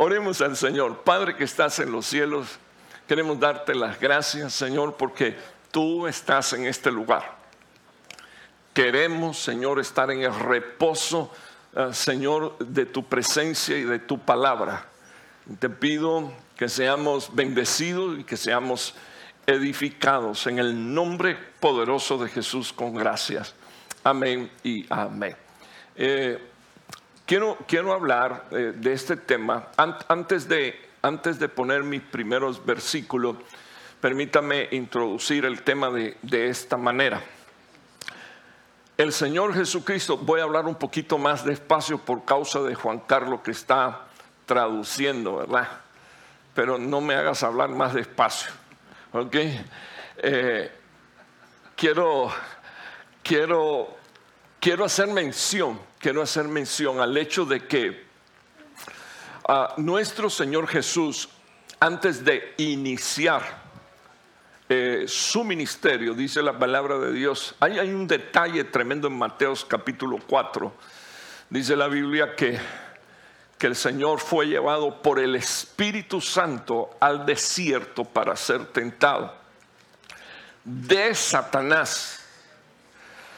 Oremos al Señor. Padre que estás en los cielos, queremos darte las gracias, Señor, porque tú estás en este lugar. Queremos, Señor, estar en el reposo, eh, Señor, de tu presencia y de tu palabra. Te pido que seamos bendecidos y que seamos edificados en el nombre poderoso de Jesús con gracias. Amén y amén. Eh, quiero, quiero hablar eh, de este tema. antes, de, antes de poner mis primeros versículos, permítame introducir el tema de, de esta manera. El Señor Jesucristo, voy a hablar un poquito más despacio por causa de Juan Carlos que está traduciendo, ¿verdad? Pero no me hagas hablar más despacio. ¿ok? Eh, quiero, quiero, quiero hacer mención, quiero hacer mención al hecho de que ah, nuestro Señor Jesús, antes de iniciar eh, su ministerio, dice la palabra de Dios, hay, hay un detalle tremendo en Mateos capítulo 4, dice la Biblia que que el Señor fue llevado por el Espíritu Santo al desierto para ser tentado de Satanás.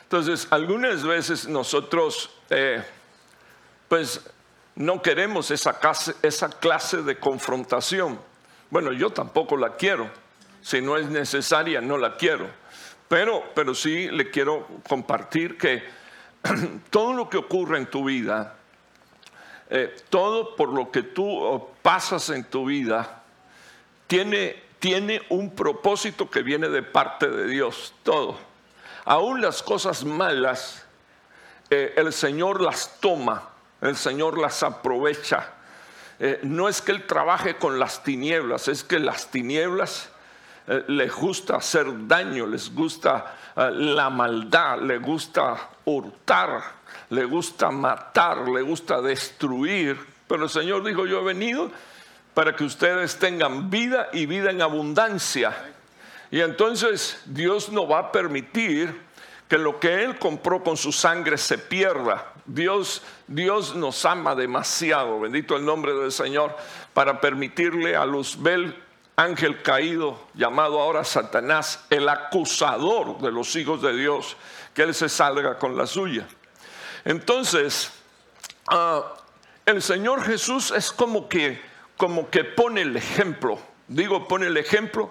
Entonces, algunas veces nosotros, eh, pues, no queremos esa clase, esa clase de confrontación. Bueno, yo tampoco la quiero. Si no es necesaria, no la quiero. Pero, pero sí le quiero compartir que todo lo que ocurre en tu vida, eh, todo por lo que tú pasas en tu vida tiene, tiene un propósito que viene de parte de Dios, todo. Aún las cosas malas, eh, el Señor las toma, el Señor las aprovecha. Eh, no es que Él trabaje con las tinieblas, es que las tinieblas les gusta hacer daño, les gusta la maldad, les gusta hurtar, le gusta matar, le gusta destruir, pero el Señor dijo, yo he venido para que ustedes tengan vida y vida en abundancia. Y entonces Dios no va a permitir que lo que Él compró con su sangre se pierda. Dios, Dios nos ama demasiado, bendito el nombre del Señor, para permitirle a Luzbel, ángel caído, llamado ahora Satanás, el acusador de los hijos de Dios, que Él se salga con la suya. Entonces, ah, el Señor Jesús es como que, como que pone el ejemplo. Digo, pone el ejemplo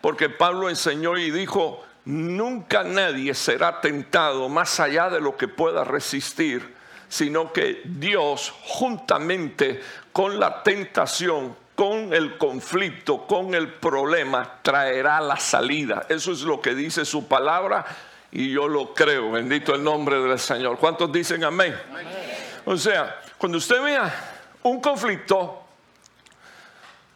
porque Pablo enseñó y dijo, nunca nadie será tentado más allá de lo que pueda resistir, sino que Dios juntamente con la tentación, con el conflicto, con el problema, traerá la salida. Eso es lo que dice su palabra y yo lo creo. Bendito el nombre del Señor. ¿Cuántos dicen amén? O sea, cuando usted vea un conflicto,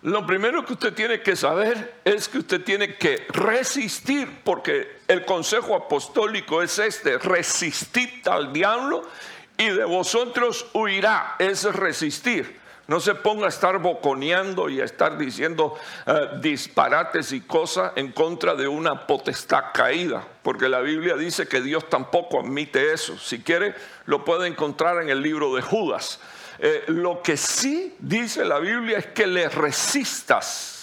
lo primero que usted tiene que saber es que usted tiene que resistir, porque el consejo apostólico es este, resistid al diablo y de vosotros huirá, es resistir. No se ponga a estar boconeando y a estar diciendo eh, disparates y cosas en contra de una potestad caída, porque la Biblia dice que Dios tampoco admite eso. Si quiere, lo puede encontrar en el libro de Judas. Eh, lo que sí dice la Biblia es que le resistas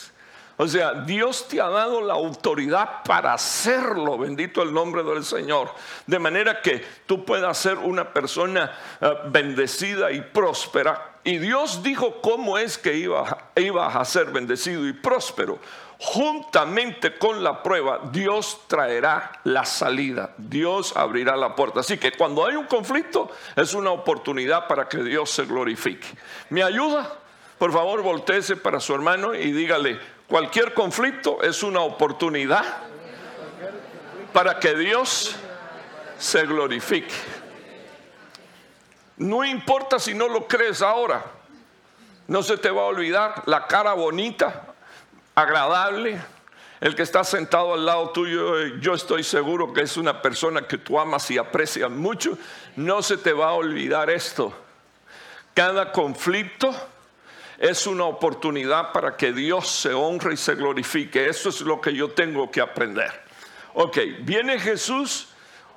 o sea, Dios te ha dado la autoridad para hacerlo, bendito el nombre del Señor. De manera que tú puedas ser una persona eh, bendecida y próspera. Y Dios dijo cómo es que ibas iba a ser bendecido y próspero. Juntamente con la prueba, Dios traerá la salida. Dios abrirá la puerta. Así que cuando hay un conflicto, es una oportunidad para que Dios se glorifique. ¿Me ayuda? Por favor, volteese para su hermano y dígale, Cualquier conflicto es una oportunidad para que Dios se glorifique. No importa si no lo crees ahora, no se te va a olvidar la cara bonita, agradable, el que está sentado al lado tuyo, yo estoy seguro que es una persona que tú amas y aprecias mucho, no se te va a olvidar esto. Cada conflicto es una oportunidad para que Dios se honre y se glorifique. Eso es lo que yo tengo que aprender. Ok, viene Jesús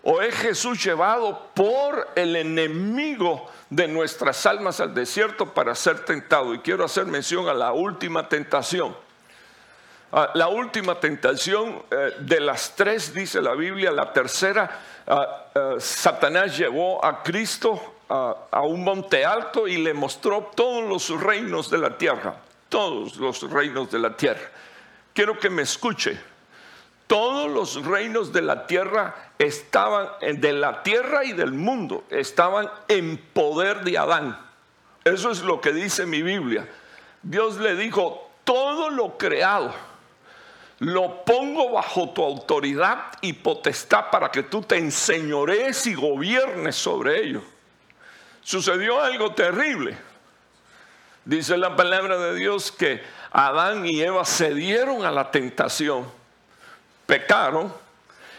o es Jesús llevado por el enemigo de nuestras almas al desierto para ser tentado. Y quiero hacer mención a la última tentación. Ah, la última tentación eh, de las tres, dice la Biblia, la tercera, ah, ah, Satanás llevó a Cristo a un monte alto y le mostró todos los reinos de la tierra, todos los reinos de la tierra. Quiero que me escuche. Todos los reinos de la tierra estaban, de la tierra y del mundo, estaban en poder de Adán. Eso es lo que dice mi Biblia. Dios le dijo, todo lo creado lo pongo bajo tu autoridad y potestad para que tú te enseñorees y gobiernes sobre ello. Sucedió algo terrible. Dice la palabra de Dios que Adán y Eva cedieron a la tentación, pecaron,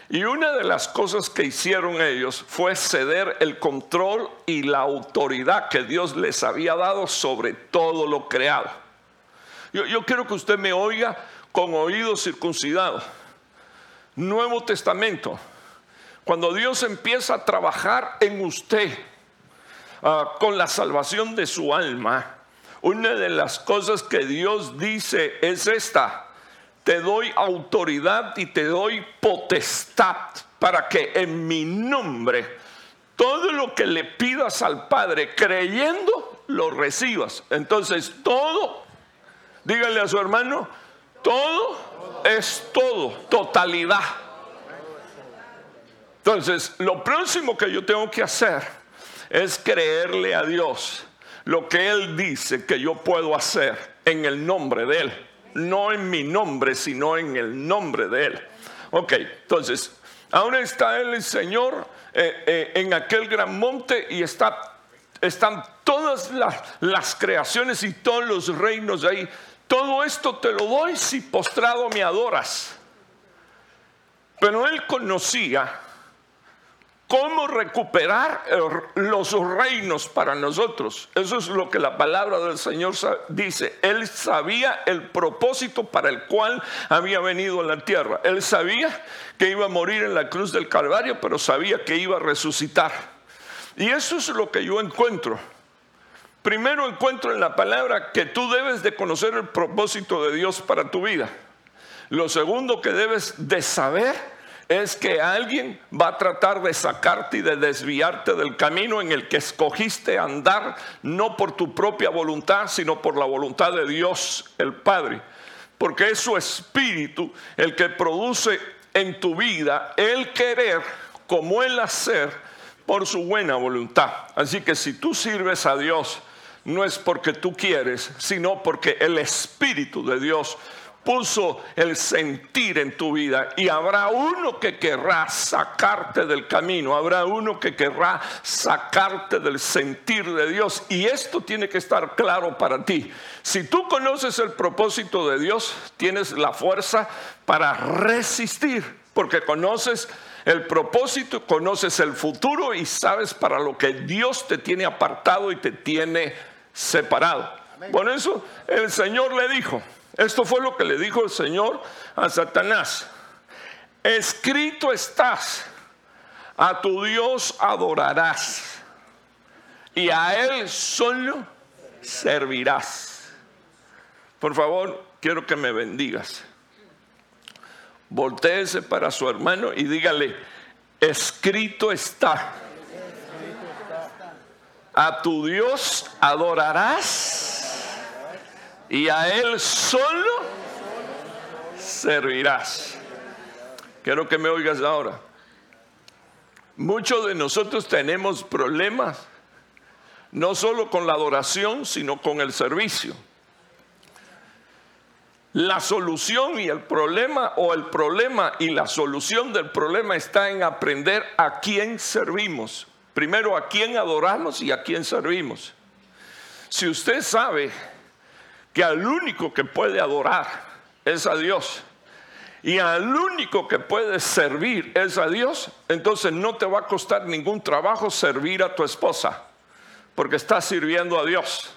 y una de las cosas que hicieron ellos fue ceder el control y la autoridad que Dios les había dado sobre todo lo creado. Yo, yo quiero que usted me oiga con oídos circuncidados. Nuevo Testamento. Cuando Dios empieza a trabajar en usted ah, con la salvación de su alma, una de las cosas que Dios dice es esta. Te doy autoridad y te doy potestad para que en mi nombre todo lo que le pidas al Padre creyendo lo recibas. Entonces todo, dígale a su hermano, todo es todo, totalidad. Entonces, lo próximo que yo tengo que hacer es creerle a Dios lo que Él dice que yo puedo hacer en el nombre de Él. No en mi nombre, sino en el nombre de Él. Ok, entonces, ahora está el Señor, eh, eh, en aquel gran monte y está, están todas las, las creaciones y todos los reinos ahí todo esto te lo doy si postrado me adoras. Pero él conocía cómo recuperar los reinos para nosotros. Eso es lo que la palabra del Señor dice. Él sabía el propósito para el cual había venido a la tierra. Él sabía que iba a morir en la cruz del Calvario, pero sabía que iba a resucitar. Y eso es lo que yo encuentro Primero encuentro en la palabra que tú debes de conocer el propósito de Dios para tu vida. Lo segundo que debes de saber es que alguien va a tratar de sacarte y de desviarte del camino en el que escogiste andar, no por tu propia voluntad, sino por la voluntad de Dios el Padre. Porque es su espíritu el que produce en tu vida el querer como el hacer por su buena voluntad. Así que si tú sirves a Dios, no es porque tú quieres, sino porque el Espíritu de Dios puso el sentir en tu vida y habrá uno que querrá sacarte del camino, habrá uno que querrá sacarte del sentir de Dios y esto tiene que estar claro para ti. Si tú conoces el propósito de Dios, tienes la fuerza para resistir, porque conoces el propósito, conoces el futuro y sabes para lo que Dios te tiene apartado y te tiene separado. Por eso el Señor le dijo, esto fue lo que le dijo el Señor a Satanás. Escrito estás, a tu Dios adorarás y a Él solo servirás. Por favor, quiero que me bendigas. Voltéese para su hermano y dígale, escrito está a tu Dios adorarás y a Él solo servirás. Quiero que me oigas ahora. Muchos de nosotros tenemos problemas, no solo con la adoración, sino con el servicio. La solución y el problema, o el problema y la solución del problema está en aprender a quién servimos. Primero, a quién adoramos y a quién servimos. Si usted sabe que al único que puede adorar es a Dios y al único que puede servir es a Dios, entonces no te va a costar ningún trabajo servir a tu esposa, porque estás sirviendo a Dios.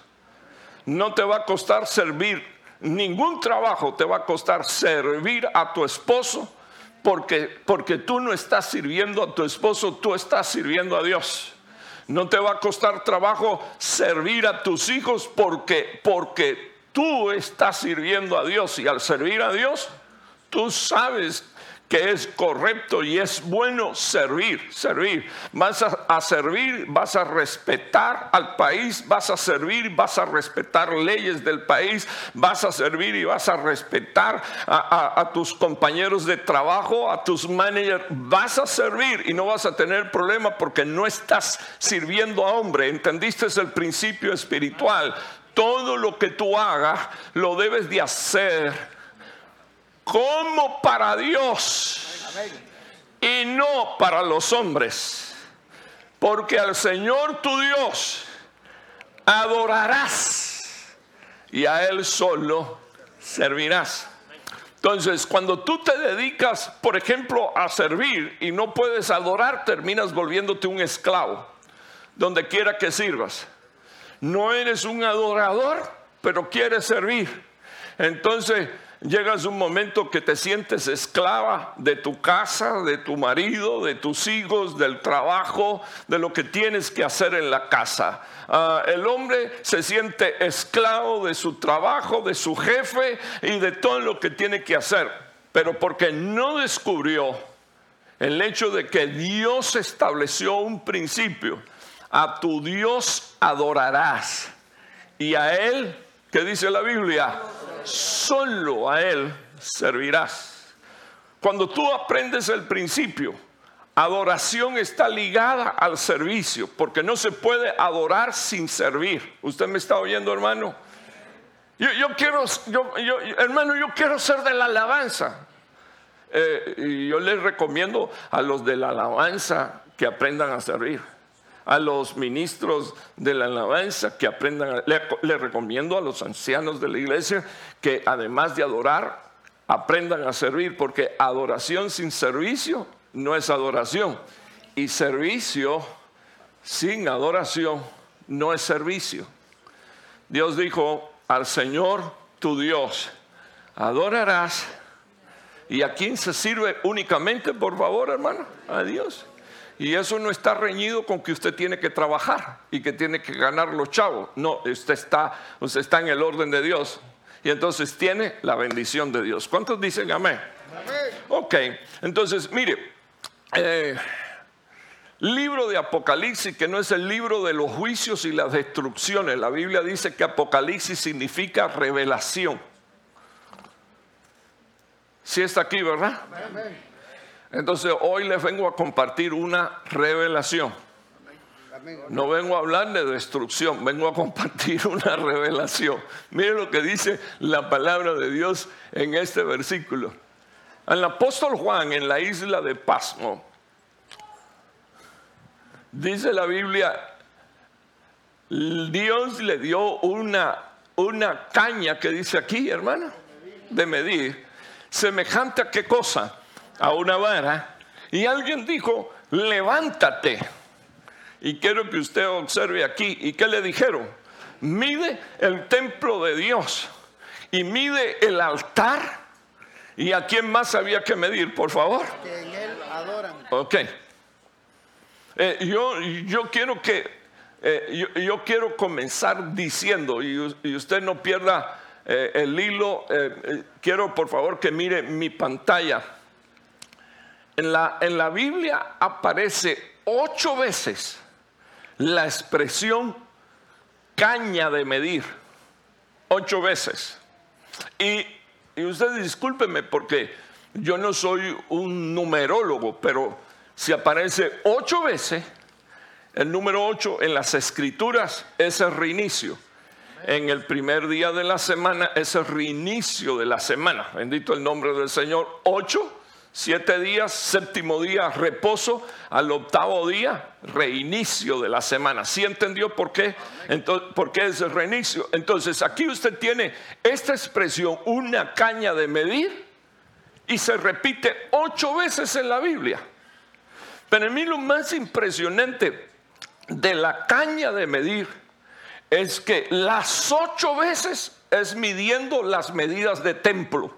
No te va a costar servir, ningún trabajo te va a costar servir a tu esposo porque, porque tú no estás sirviendo a tu esposo, tú estás sirviendo a Dios. No te va a costar trabajo servir a tus hijos porque, porque tú estás sirviendo a Dios y al servir a Dios, tú sabes que es correcto y es bueno servir, servir. Vas a, servir, vas a respetar al país, vas a servir, vas a respetar leyes del país, vas a servir y vas a respetar a, tus compañeros de trabajo, a tus managers, vas a servir y no vas a tener problema porque no estás sirviendo a hombre. ¿Entendiste el principio espiritual? Todo lo que tú hagas lo debes de hacer como para Dios y no para los hombres. Porque al Señor tu Dios adorarás y a Él solo servirás. Entonces, cuando tú te dedicas, por ejemplo, a servir y no puedes adorar, terminas volviéndote un esclavo, donde quiera que sirvas. No eres un adorador, pero quieres servir. Entonces, llegas un momento que te sientes esclava de tu casa, de tu marido, de tus hijos, del trabajo, de lo que tienes que hacer en la casa. Ah, el hombre se siente esclavo de su trabajo, de su jefe y de todo lo que tiene que hacer. Pero porque no descubrió el hecho de que Dios estableció un principio, a tu Dios adorarás y a Él, ¿qué dice la Biblia? Solo a Él servirás. Cuando tú aprendes el principio, adoración está ligada al servicio, porque no se puede adorar sin servir. ¿Usted me está oyendo, hermano? Yo, quiero, yo, hermano, yo quiero ser de la alabanza. Eh, yo les recomiendo a los de la alabanza que aprendan a servir a los ministros de la alabanza que aprendan, le, recomiendo a los ancianos de la iglesia que además de adorar, aprendan a servir, porque adoración sin servicio no es adoración. Y servicio sin adoración no es servicio. Dios dijo al Señor tu Dios, adorarás. ¿Y a quién se sirve únicamente, por favor, hermano? A Dios. Y eso no está reñido con que usted tiene que trabajar y que tiene que ganar los chavos. No, usted está, usted está en el orden de Dios. Y entonces tiene la bendición de Dios. ¿Cuántos dicen amén? Ok, entonces mire, eh, libro de Apocalipsis, que no es el libro de los juicios y las destrucciones. La Biblia dice que Apocalipsis significa revelación. Si está aquí, ¿verdad? Amén. Entonces hoy les vengo a compartir una revelación. No vengo a hablar de destrucción, vengo a compartir una revelación. Mire lo que dice la palabra de Dios en este versículo. Al apóstol Juan en la isla de Pasmo, dice la Biblia, Dios le dio una, una caña que dice aquí, hermano, de medir, semejante a qué cosa? A una vara y alguien dijo, levántate. Y quiero que usted observe aquí. ¿Y qué le dijeron? Mide el templo de Dios y mide el altar. ¿Y a quién más había que medir, por favor? Que en él adoran. Ok. Eh, yo, yo quiero que, eh, yo, quiero comenzar diciendo, y, usted no pierda eh, el hilo, quiero por favor que mire mi pantalla. En la, en la Biblia aparece ocho veces la expresión caña de medir. Ocho veces. Y, y usted discúlpeme porque yo no soy un numerólogo, pero si aparece ocho veces, el número ocho en las escrituras es el reinicio. En el primer día de la semana es el reinicio de la semana. Bendito el nombre del Señor. Ocho Siete días, séptimo día, reposo. Al octavo día, reinicio de la semana. ¿Sí entendió por qué? Entonces, ¿Por qué es el reinicio? Entonces, aquí usted tiene esta expresión, una caña de medir, y se repite ocho veces en la Biblia. Pero a mí lo más impresionante de la caña de medir es que las ocho veces es midiendo las medidas de templo.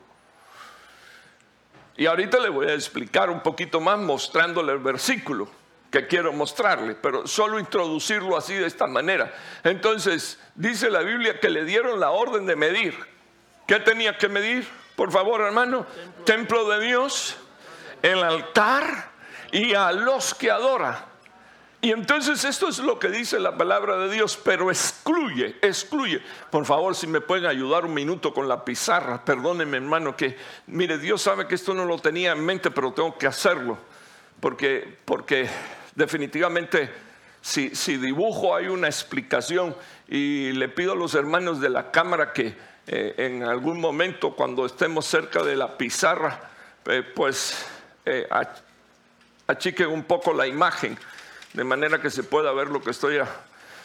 Y ahorita le voy a explicar un poquito más mostrándole el versículo. que quiero mostrarle, pero solo introducirlo así de esta manera. Entonces, dice la Biblia que le dieron la orden de medir. ¿Qué tenía que medir? Por favor, hermano, templo, de Dios, el altar y a los que adora. Y entonces esto es lo que dice la palabra de Dios, pero excluye, excluye. Por favor, si me pueden ayudar un minuto con la pizarra, perdónenme hermano, que mire, Dios sabe que esto no lo tenía en mente, pero tengo que hacerlo, porque, porque definitivamente si, si dibujo hay una explicación y le pido a los hermanos de la cámara que eh, en algún momento cuando estemos cerca de la pizarra, eh, pues eh, achiquen un poco la imagen de manera que se pueda ver lo que estoy... A,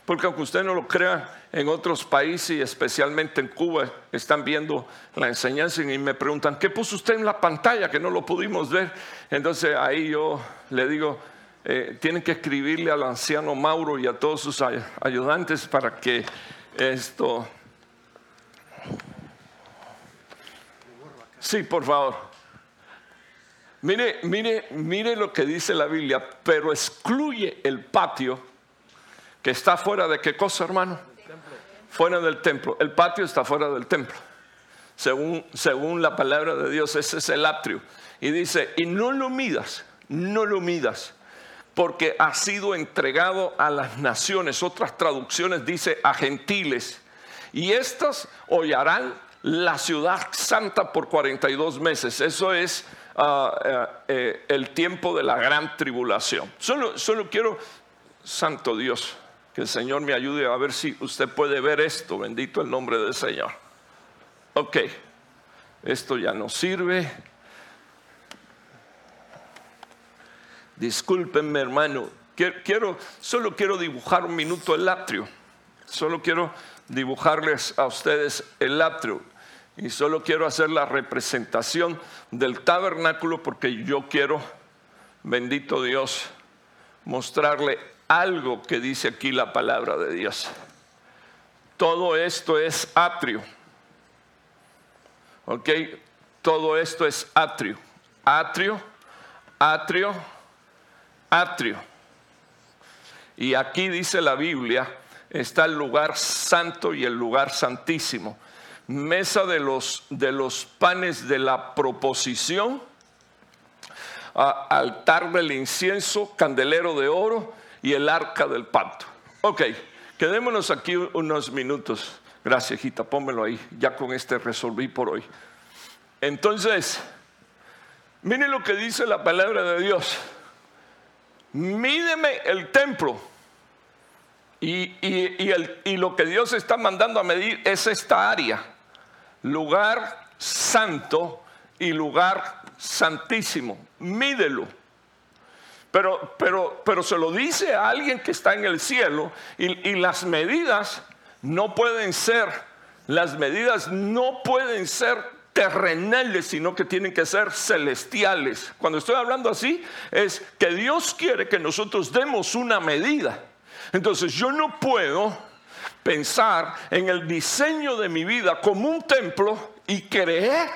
porque aunque usted no lo crea, en otros países y especialmente en Cuba están viendo la enseñanza y me preguntan, ¿qué puso usted en la pantalla que no lo pudimos ver? Entonces ahí yo le digo, eh, tienen que escribirle al anciano Mauro y a todos sus ayudantes para que esto... Sí, por favor. Mire, mire, mire lo que dice la Biblia, pero excluye el patio que está fuera de qué cosa, hermano? Fuera del templo. El patio está fuera del templo. Según, según la palabra de Dios, ese es el atrio. Y dice, y no lo midas, no lo midas, porque ha sido entregado a las naciones. Otras traducciones dice a gentiles. Y estas hollarán la ciudad santa por 42 meses. Eso es eh, el tiempo de la gran tribulación. Solo, solo quiero, Santo Dios, que el Señor me ayude a ver si usted puede ver esto. Bendito el nombre del Señor. Ok, esto ya no sirve. Discúlpenme, hermano. Quiero, solo quiero dibujar un minuto el atrio. Solo quiero dibujarles a ustedes el atrio. Y solo quiero hacer la representación del tabernáculo porque yo quiero, bendito Dios, mostrarle algo que dice aquí la palabra de Dios. Todo esto es atrio. ¿Ok? Todo esto es atrio. Atrio, atrio, atrio. Y aquí dice la Biblia, está el lugar santo y el lugar santísimo mesa de los, de los panes de la proposición, altar del incienso, candelero de oro y el arca del pacto. Ok, quedémonos aquí unos minutos. Gracias, hijita, pónmelo ahí. Ya con este resolví por hoy. Entonces, miren lo que dice la palabra de Dios. Mídeme el templo. Y, y, lo que Dios está mandando a medir es esta área lugar santo y lugar santísimo. Mídelo. Pero, pero, pero se lo dice a alguien que está en el cielo y, y las medidas no pueden ser, las medidas no pueden ser terrenales, sino que tienen que ser celestiales. Cuando estoy hablando así, es que Dios quiere que nosotros demos una medida. Entonces yo no puedo pensar en el diseño de mi vida como un templo y creer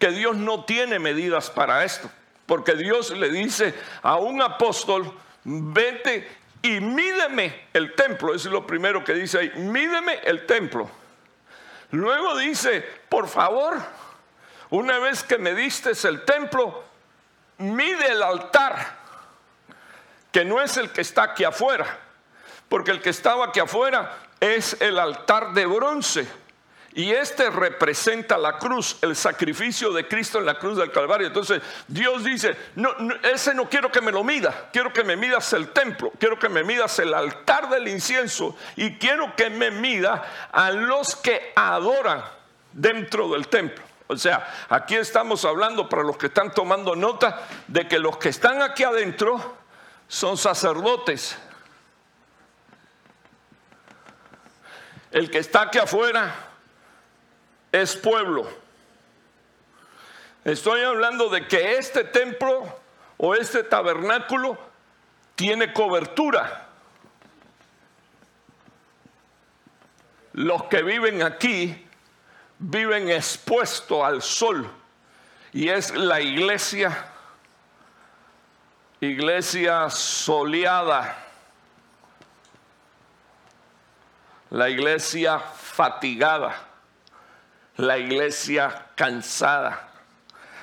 que Dios no tiene medidas para esto. Porque Dios le dice a un apóstol, vete y mídeme el templo. Eso es lo primero que dice ahí, mídeme el templo. Luego dice, por favor, una vez que me diste el templo, mide el altar, que no es el que está aquí afuera, porque el que estaba aquí afuera es el altar de bronce. Y este representa la cruz, el sacrificio de Cristo en la cruz del Calvario. Entonces Dios dice, no, ese no quiero que me lo mida, quiero que me midas el templo, quiero que me midas el altar del incienso y quiero que me mida a los que adoran dentro del templo. O sea, aquí estamos hablando para los que están tomando nota de que los que están aquí adentro son sacerdotes, El que está aquí afuera es pueblo. Estoy hablando de que este templo o este tabernáculo tiene cobertura. Los que viven aquí viven expuestos al sol y es la iglesia iglesia soleada, la iglesia fatigada, la iglesia cansada,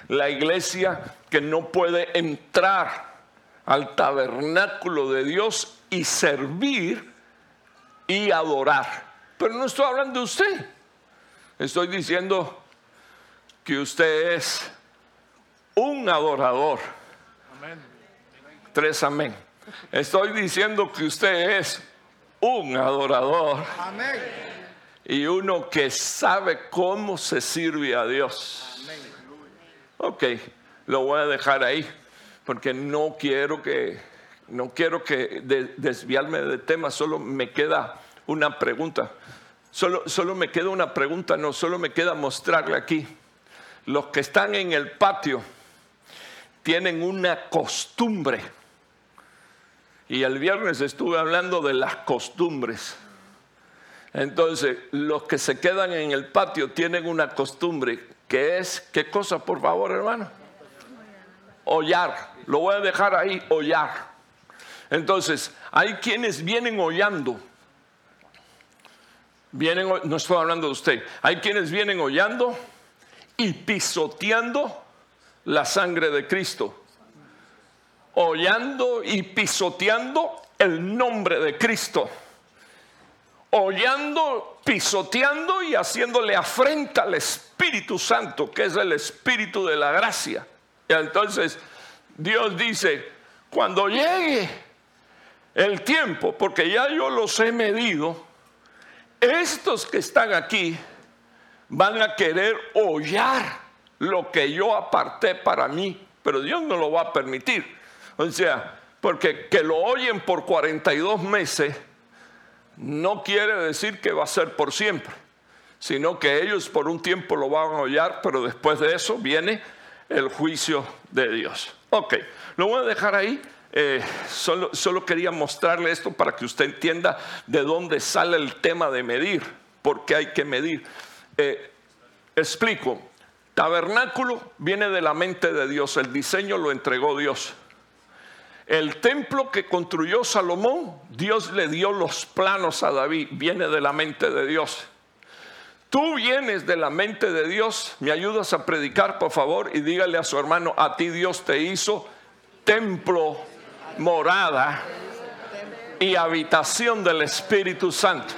la iglesia que no puede entrar al tabernáculo de Dios y servir y adorar. Pero no estoy hablando de usted, estoy diciendo que usted es un adorador. Tres amén. Estoy diciendo que usted es un adorador. Y uno que sabe cómo se sirve a Dios. Ok, lo voy a dejar ahí porque no quiero que no quiero que desviarme del tema, solo me queda una pregunta. Solo, solo me queda una pregunta, no, solo me queda mostrarle aquí. Los que están en el patio tienen una costumbre y el viernes estuve hablando de las costumbres. Entonces, los que se quedan en el patio tienen una costumbre que es, ¿qué cosa, por favor, hermano? Hollar. Lo voy a dejar ahí, hollar. Entonces, hay quienes vienen hollando. Vienen, no estoy hablando de usted. Hay quienes vienen hollando y pisoteando la sangre de Cristo hollando y pisoteando el nombre de Cristo. Hollando, pisoteando y haciéndole afrenta al Espíritu Santo, que es el Espíritu de la gracia. Y entonces Dios dice, cuando llegue el tiempo, porque ya yo los he medido, estos que están aquí van a querer hollar lo que yo aparté para mí, pero Dios no lo va a permitir. O sea, porque que lo oyen por 42 meses no quiere decir que va a ser por siempre, sino que ellos por un tiempo lo van a oír, pero después de eso viene el juicio de Dios. Ok, lo voy a dejar ahí. Eh, solo, solo, quería mostrarle esto para que usted entienda de dónde sale el tema de medir, por qué hay que medir. Eh, explico, tabernáculo viene de la mente de Dios, el diseño lo entregó Dios. El templo que construyó Salomón, Dios le dio los planos a David, viene de la mente de Dios. Tú vienes de la mente de Dios, me ayudas a predicar, por favor, y dígale a su hermano, a ti Dios te hizo templo, morada y habitación del Espíritu Santo.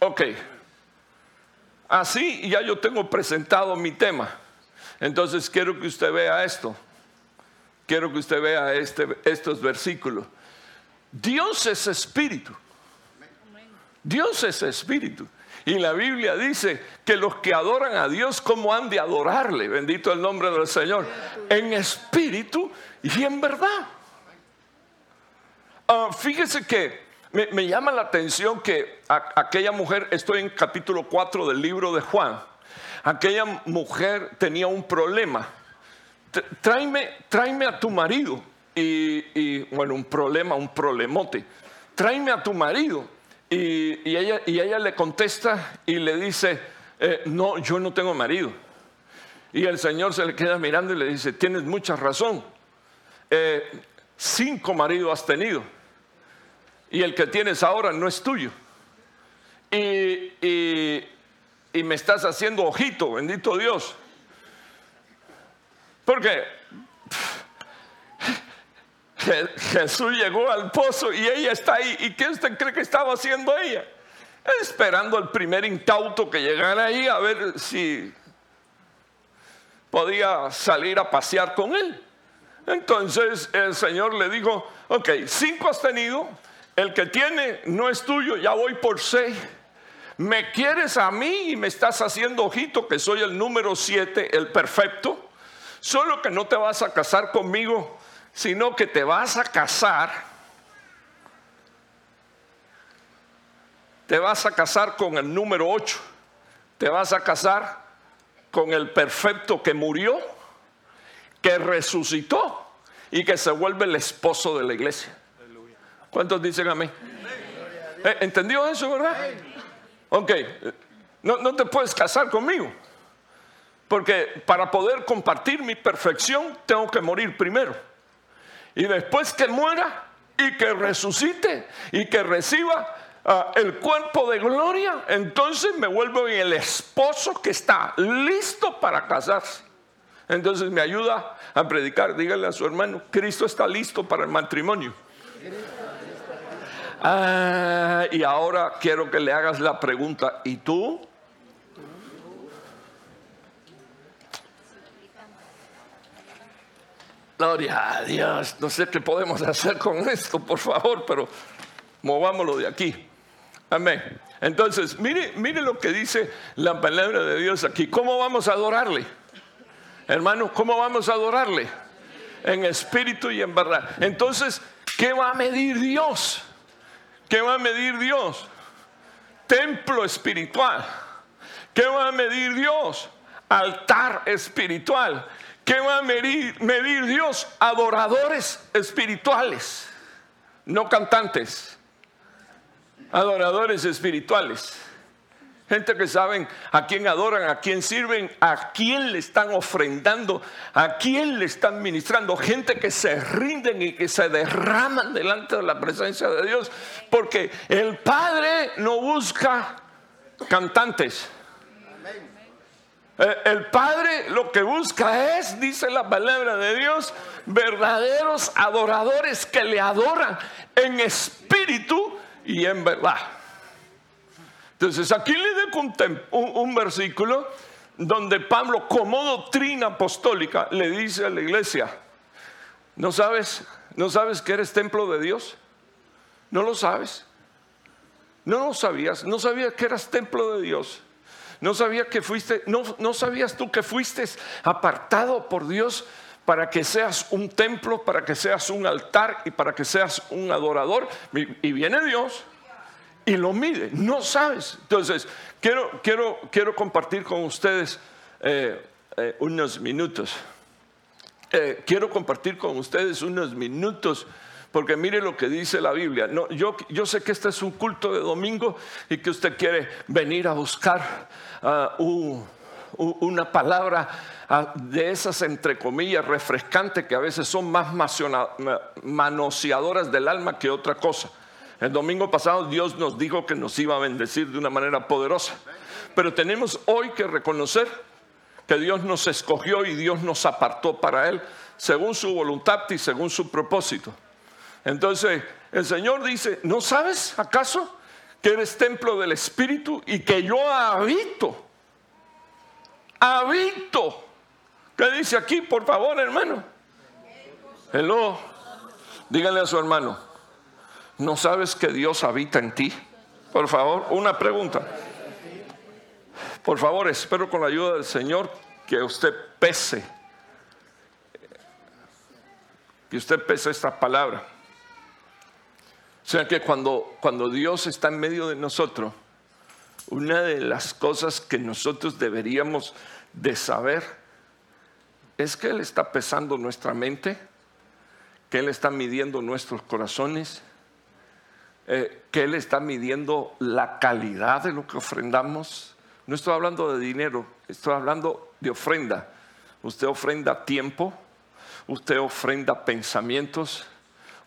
Ok, así ya yo tengo presentado mi tema. Entonces quiero que usted vea esto quiero que usted vea este, estos versículos. Dios es espíritu. Dios es espíritu. Y la Biblia dice que los que adoran a Dios, ¿cómo han de adorarle? Bendito el nombre del Señor. En espíritu y en verdad. Ah, fíjese que me, llama la atención que aquella mujer, estoy en capítulo 4 del libro de Juan, aquella mujer tenía un problema tráeme, a tu marido. Y, bueno, un problema, un problemote. Tráeme a tu marido. Y, ella, y ella le contesta y le dice, eh, no, yo no tengo marido. Y el Señor se le queda mirando y le dice, tienes mucha razón. Eh, cinco maridos has tenido. Y el que tienes ahora no es tuyo. Y, y me estás haciendo ojito, bendito Dios. Porque Jesús llegó al pozo y ella está ahí. ¿Y qué usted cree que estaba haciendo ella? Esperando al primer incauto que llegara ahí a ver si podía salir a pasear con él. Entonces el Señor le dijo, ok, cinco has tenido, el que tiene no es tuyo, ya voy por seis. Me quieres a mí y me estás haciendo ojito que soy el número siete, el perfecto. Solo que no te vas a casar conmigo, sino que te vas a casar. Te vas a casar con el número 8. Te vas a casar con el perfecto que murió, que resucitó y que se vuelve el esposo de la iglesia. ¿Cuántos dicen amén? Eh, ¿Entendió eso, verdad? Ok, no, no te puedes casar conmigo. Porque para poder compartir mi perfección tengo que morir primero. Y después que muera y que resucite y que reciba ah, el cuerpo de gloria, entonces me vuelvo en el esposo que está listo para casarse. Entonces me ayuda a predicar. Dígale a su hermano, Cristo está listo para el matrimonio. Ah, y ahora quiero que le hagas la pregunta, ¿y tú? Gloria a Dios. No sé qué podemos hacer con esto, por favor, pero movámoslo de aquí. Amén. Entonces, mire, mire lo que dice la palabra de Dios aquí. ¿Cómo vamos a adorarle? Hermano, ¿cómo vamos a adorarle? En espíritu y en verdad. Entonces, ¿qué va a medir Dios? ¿Qué va a medir Dios? Templo espiritual. ¿Qué va a medir Dios? Altar espiritual. ¿Qué va a medir, Dios? Adoradores espirituales, no cantantes, adoradores espirituales. Gente que saben a quién adoran, a quién sirven, a quién le están ofrendando, a quién le están ministrando. Gente que se rinden y que se derraman delante de la presencia de Dios. Porque el Padre no busca cantantes. Eh, el Padre lo que busca es, dice la palabra de Dios, verdaderos adoradores que le adoran en espíritu y en verdad. Entonces aquí le dejo un, un versículo donde Pablo, como doctrina apostólica, le dice a la iglesia, ¿no sabes? ¿No sabes que eres templo de Dios? ¿No lo sabes? ¿No lo sabías? ¿No sabías que eras templo de Dios? No que fuiste, no, no sabías tú que fuiste apartado por Dios para que seas un templo, para que seas un altar y para que seas un adorador. Y viene Dios y lo mide, no sabes. Entonces, quiero, quiero, quiero compartir con ustedes eh, eh, unos minutos. Eh, quiero compartir con ustedes unos minutos porque mire lo que dice la Biblia. Yo, yo sé que este es un culto de domingo y que usted quiere venir a buscar ah, una palabra ah, de esas entre comillas refrescantes que a veces son más manoseadoras del alma que otra cosa. El domingo pasado Dios nos dijo que nos iba a bendecir de una manera poderosa. Pero tenemos hoy que reconocer que Dios nos escogió y Dios nos apartó para Él según su voluntad y según su propósito. Entonces el Señor dice, ¿no sabes acaso que eres templo del Espíritu y que yo habito? Habito. ¿Qué dice aquí, por favor, hermano? Hello. Díganle a su hermano, ¿no sabes que Dios habita en ti? Por favor, una pregunta. Por favor, espero con la ayuda del Señor que usted pese, que usted pese esta palabra. Sea que cuando, cuando Dios está en medio de nosotros, una de las cosas que nosotros deberíamos de saber es que Él está pesando nuestra mente, que Él está midiendo nuestros corazones, eh, que Él está midiendo la calidad de lo que ofrendamos. No estoy hablando de dinero, estoy hablando de ofrenda. Usted ofrenda tiempo, usted ofrenda pensamientos,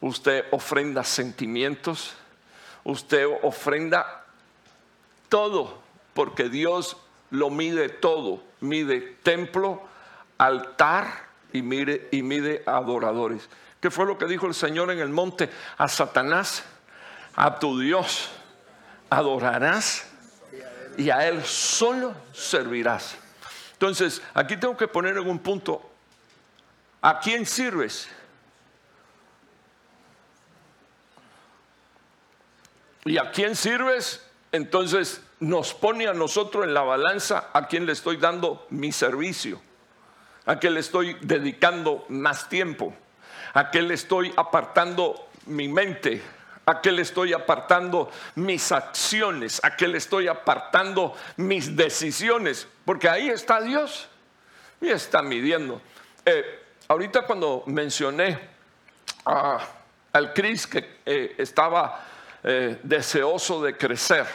usted ofrenda sentimientos, usted ofrenda todo, porque Dios lo mide todo, mide templo, altar y mide, y mide adoradores. ¿Qué fue lo que dijo el Señor en el monte? A Satanás, a tu Dios adorarás y a Él solo servirás. Entonces, aquí tengo que poner en un punto, ¿a quién sirves? ¿Y a quién sirves? Entonces nos pone a nosotros en la balanza a quién le estoy dando mi servicio, a quién le estoy dedicando más tiempo, a quién le estoy apartando mi mente, a qué le estoy apartando mis acciones, a qué le estoy apartando mis decisiones, porque ahí está Dios y está midiendo. Eh, ahorita cuando mencioné al Cris que eh, estaba eh, deseoso de crecer.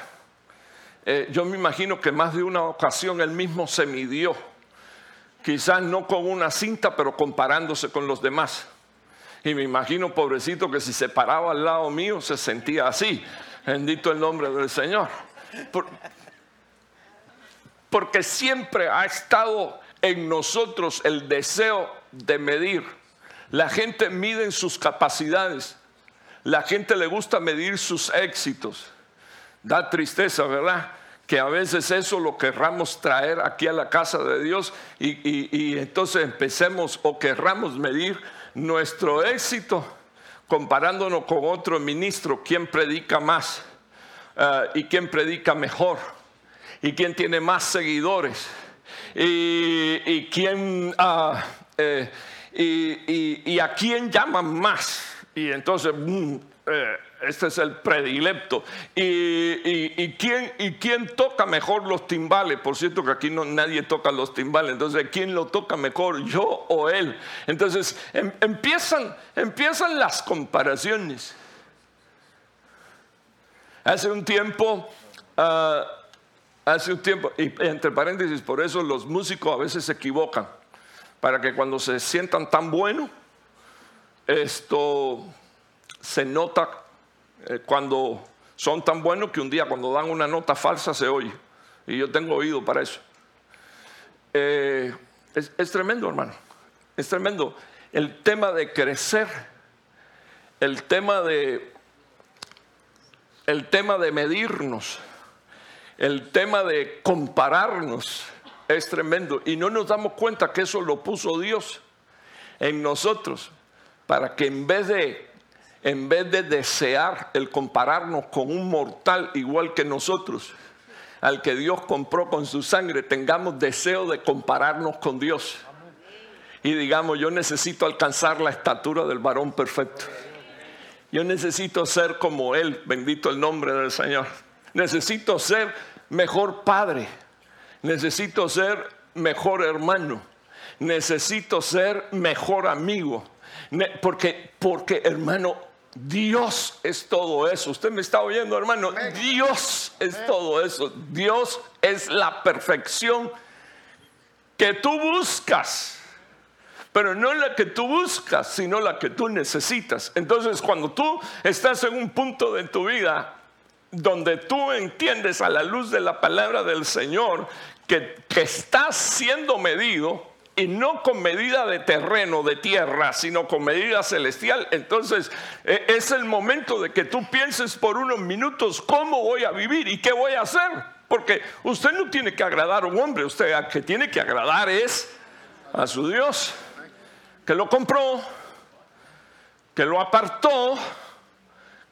Eh, yo me imagino que más de una ocasión él mismo se midió quizás no con una cinta, pero comparándose con los demás. Y me imagino, pobrecito, que si se paraba al lado mío se sentía así. Bendito el nombre del Señor. porque siempre ha estado en nosotros el deseo de medir. La gente mide en sus capacidades. La gente le gusta medir sus éxitos. Da tristeza, ¿verdad? Que a veces eso lo querramos traer aquí a la casa de Dios y, entonces empecemos o querramos medir nuestro éxito comparándonos con otro ministro, quién predica más eh, y quién predica mejor y quién tiene más seguidores y, quién ah, eh, y, a quién llaman más. Y entonces, mm, eh, este es el predilecto. Y, quién, ¿Y quién toca mejor los timbales? Por cierto que aquí no, nadie toca los timbales. Entonces, ¿quién lo toca mejor, yo o él? Entonces, em, empiezan, empiezan las comparaciones. Hace un tiempo... Ah, hace un tiempo, y entre paréntesis, por eso los músicos a veces se equivocan, para que cuando se sientan tan buenos, esto se nota eh, cuando son tan buenos que un día cuando dan una nota falsa se oye. Y yo tengo oído para eso. Eh, es, es tremendo, hermano. Es tremendo. El tema de crecer, el tema de, el tema de medirnos el tema de compararnos es tremendo y no nos damos cuenta que eso lo puso Dios en nosotros para que en vez de en vez de desear el compararnos con un mortal igual que nosotros, al que Dios compró con su sangre, tengamos deseo de compararnos con Dios. Y digamos, yo necesito alcanzar la estatura del varón perfecto. Yo necesito ser como Él, bendito el nombre del Señor. Necesito ser mejor padre. Necesito ser mejor hermano. Necesito ser mejor amigo. Porque, porque hermano, Dios es todo eso. Usted me está oyendo, hermano. Dios es todo eso. Dios es la perfección que tú buscas. Pero no la que tú buscas, sino la que tú necesitas. Entonces, cuando tú estás en un punto de tu vida donde tú entiendes a la luz de la palabra del Señor que, estás siendo medido y no con medida de terreno, de tierra, sino con medida celestial, entonces e, es el momento de que tú pienses por unos minutos cómo voy a vivir y qué voy a hacer. Porque usted no tiene que agradar a un hombre, usted a que tiene que agradar es a su Dios, que lo compró, que lo apartó,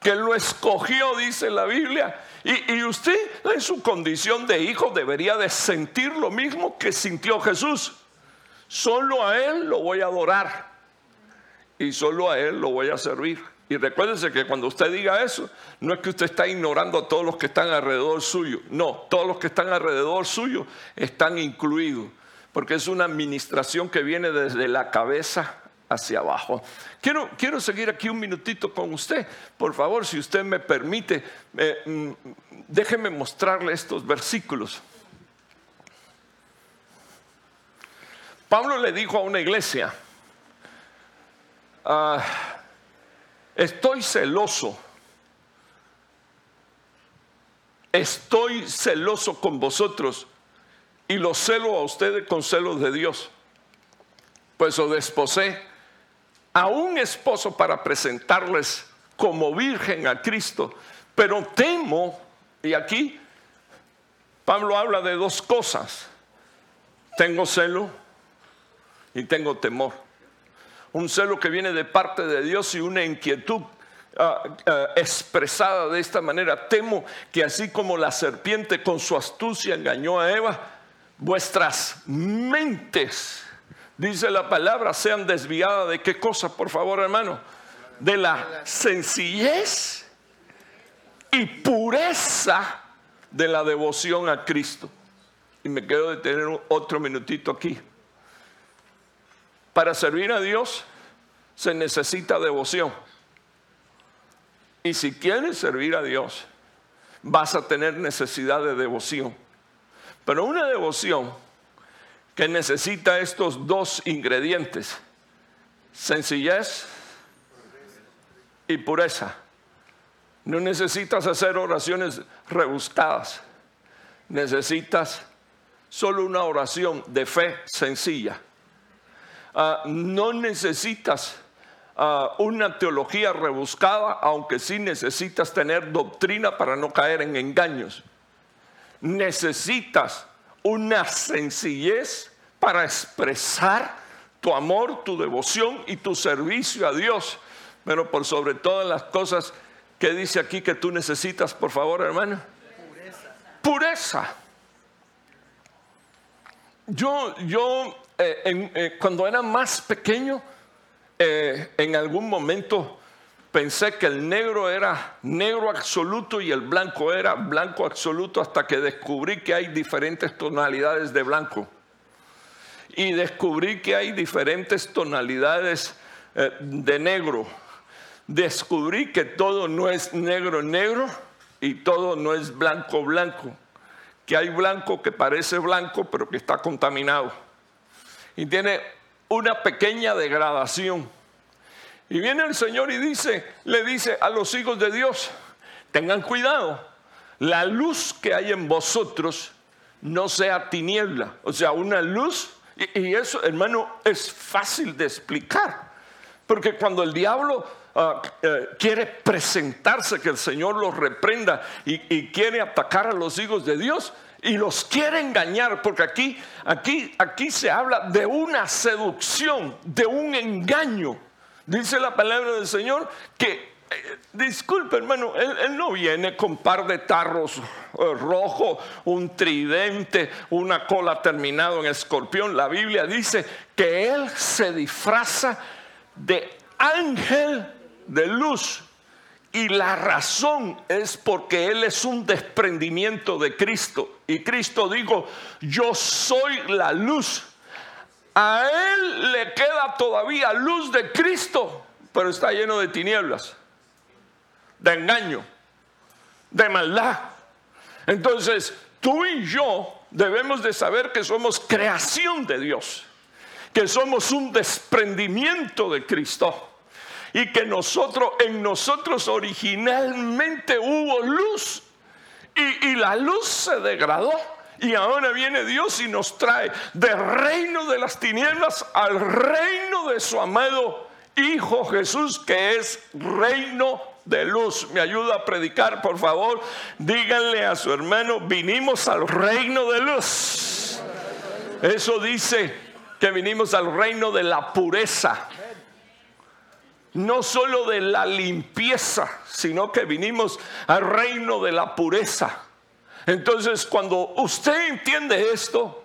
que lo escogió, dice la Biblia. Y, usted en su condición de hijo debería de sentir lo mismo que sintió Jesús. Solo a Él lo voy a adorar y solo a Él lo voy a servir. Y recuérdese que cuando usted diga eso, no es que usted está ignorando a todos los que están alrededor suyo. No, todos los que están alrededor suyo están incluidos. Porque es una administración que viene desde la cabeza hacia abajo. Quiero, quiero seguir aquí un minutito con usted. Por favor, si usted me permite, eh, mm, déjeme mostrarle estos versículos. Pablo le dijo a una iglesia, ah, estoy celoso, estoy celoso con vosotros y lo celo a ustedes con celos de Dios, pues os desposé a un esposo para presentarles como virgen a Cristo, pero temo, y aquí Pablo habla de dos cosas, tengo celo y tengo temor. Un celo que viene de parte de Dios y una inquietud ah, ah, expresada de esta manera. Temo que así como la serpiente con su astucia engañó a Eva, vuestras mentes dice la palabra, sean desviadas de qué cosa, por favor, hermano, de la sencillez y pureza de la devoción a Cristo. Y me quedo de tener otro minutito aquí. Para servir a Dios se necesita devoción. Y si quieres servir a Dios, vas a tener necesidad de devoción. Pero una devoción que necesita estos dos ingredientes, sencillez y pureza. No necesitas hacer oraciones rebuscadas, necesitas solo una oración de fe sencilla. Ah, no necesitas ah, una teología rebuscada, aunque sí necesitas tener doctrina para no caer en engaños. Necesitas una sencillez para expresar tu amor, tu devoción y tu servicio a Dios. Pero por sobre todas las cosas que dice aquí que tú necesitas, por favor, hermano. Pureza. Pureza. Yo, yo eh, eh, cuando era más pequeño, eh, en algún momento pensé que el negro era negro absoluto y el blanco era blanco absoluto hasta que descubrí que hay diferentes tonalidades de blanco. Y descubrí que hay diferentes tonalidades de negro. Descubrí que todo no es negro negro y todo no es blanco blanco que hay blanco que parece blanco pero que está contaminado. Y tiene una pequeña degradación. Y viene el Señor y dice, le dice a los hijos de Dios, tengan cuidado, la luz que hay en vosotros no sea tiniebla, o sea, una luz, y, eso, hermano, es fácil de explicar, porque cuando el diablo ah, eh, quiere presentarse, que el Señor los reprenda y, quiere atacar a los hijos de Dios, y los quiere engañar, porque aquí, aquí, aquí se habla de una seducción, de un engaño. Dice la palabra del Señor que, eh, disculpe hermano, él, no viene con par de tarros eh, rojos, un tridente, una cola terminado en escorpión. La Biblia dice que él se disfraza de ángel de luz. Y la razón es porque Él es un desprendimiento de Cristo. Y Cristo dijo, yo soy la luz. A Él le queda todavía luz de Cristo, pero está lleno de tinieblas, de engaño, de maldad. Entonces, tú y yo debemos de saber que somos creación de Dios, que somos un desprendimiento de Cristo y que nosotros, en nosotros originalmente hubo luz y, la luz se degradó. Y ahora viene Dios y nos trae del reino de las tinieblas al reino de su amado Hijo Jesús, que es reino de luz. Me ayuda a predicar, por favor. Díganle a su hermano, vinimos al reino de luz. Eso dice que vinimos al reino de la pureza no solo de la limpieza, sino que vinimos al reino de la pureza. Entonces, cuando usted entiende esto,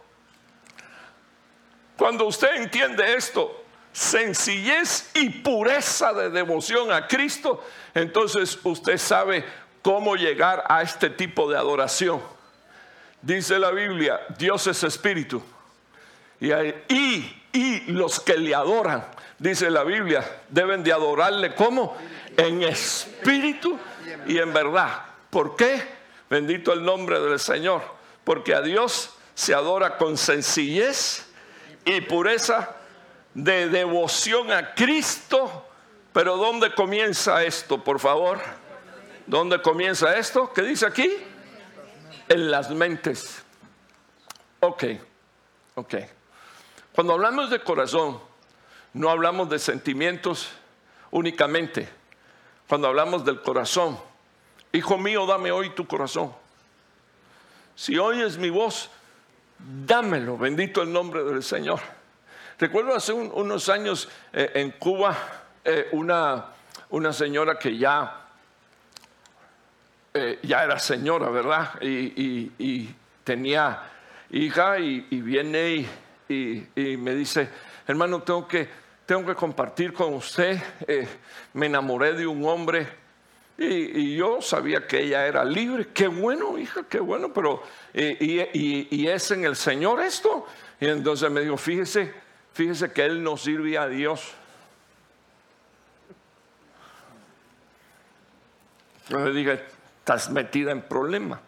cuando usted entiende esto, sencillez y pureza de devoción a Cristo, entonces usted sabe cómo llegar a este tipo de adoración. Dice la Biblia, Dios es espíritu. Y, y, y los que le adoran dice la Biblia, deben de adorarle como en espíritu y en verdad. ¿Por qué? Bendito el nombre del Señor. Porque a Dios se adora con sencillez y pureza de devoción a Cristo. Pero ¿dónde comienza esto, por favor? ¿Dónde comienza esto? ¿Qué dice aquí? En las mentes. Ok, ok. Cuando hablamos de corazón, no hablamos de sentimientos únicamente. Cuando hablamos del corazón, hijo mío, dame hoy tu corazón. Si oyes mi voz, dámelo, bendito el nombre del Señor. Recuerdo hace unos años eh, en Cuba eh, una, una, señora que ya, eh, ya era señora, ¿verdad? Y, tenía hija y, viene y me dice, hermano, tengo que tengo que compartir con usted, eh, me enamoré de un hombre y, yo sabía que ella era libre. Qué bueno, hija, qué bueno, pero eh, y, es en el Señor esto. Y entonces me dijo, fíjese, fíjese que Él no sirve a Dios. Yo le dije, estás metida en problema.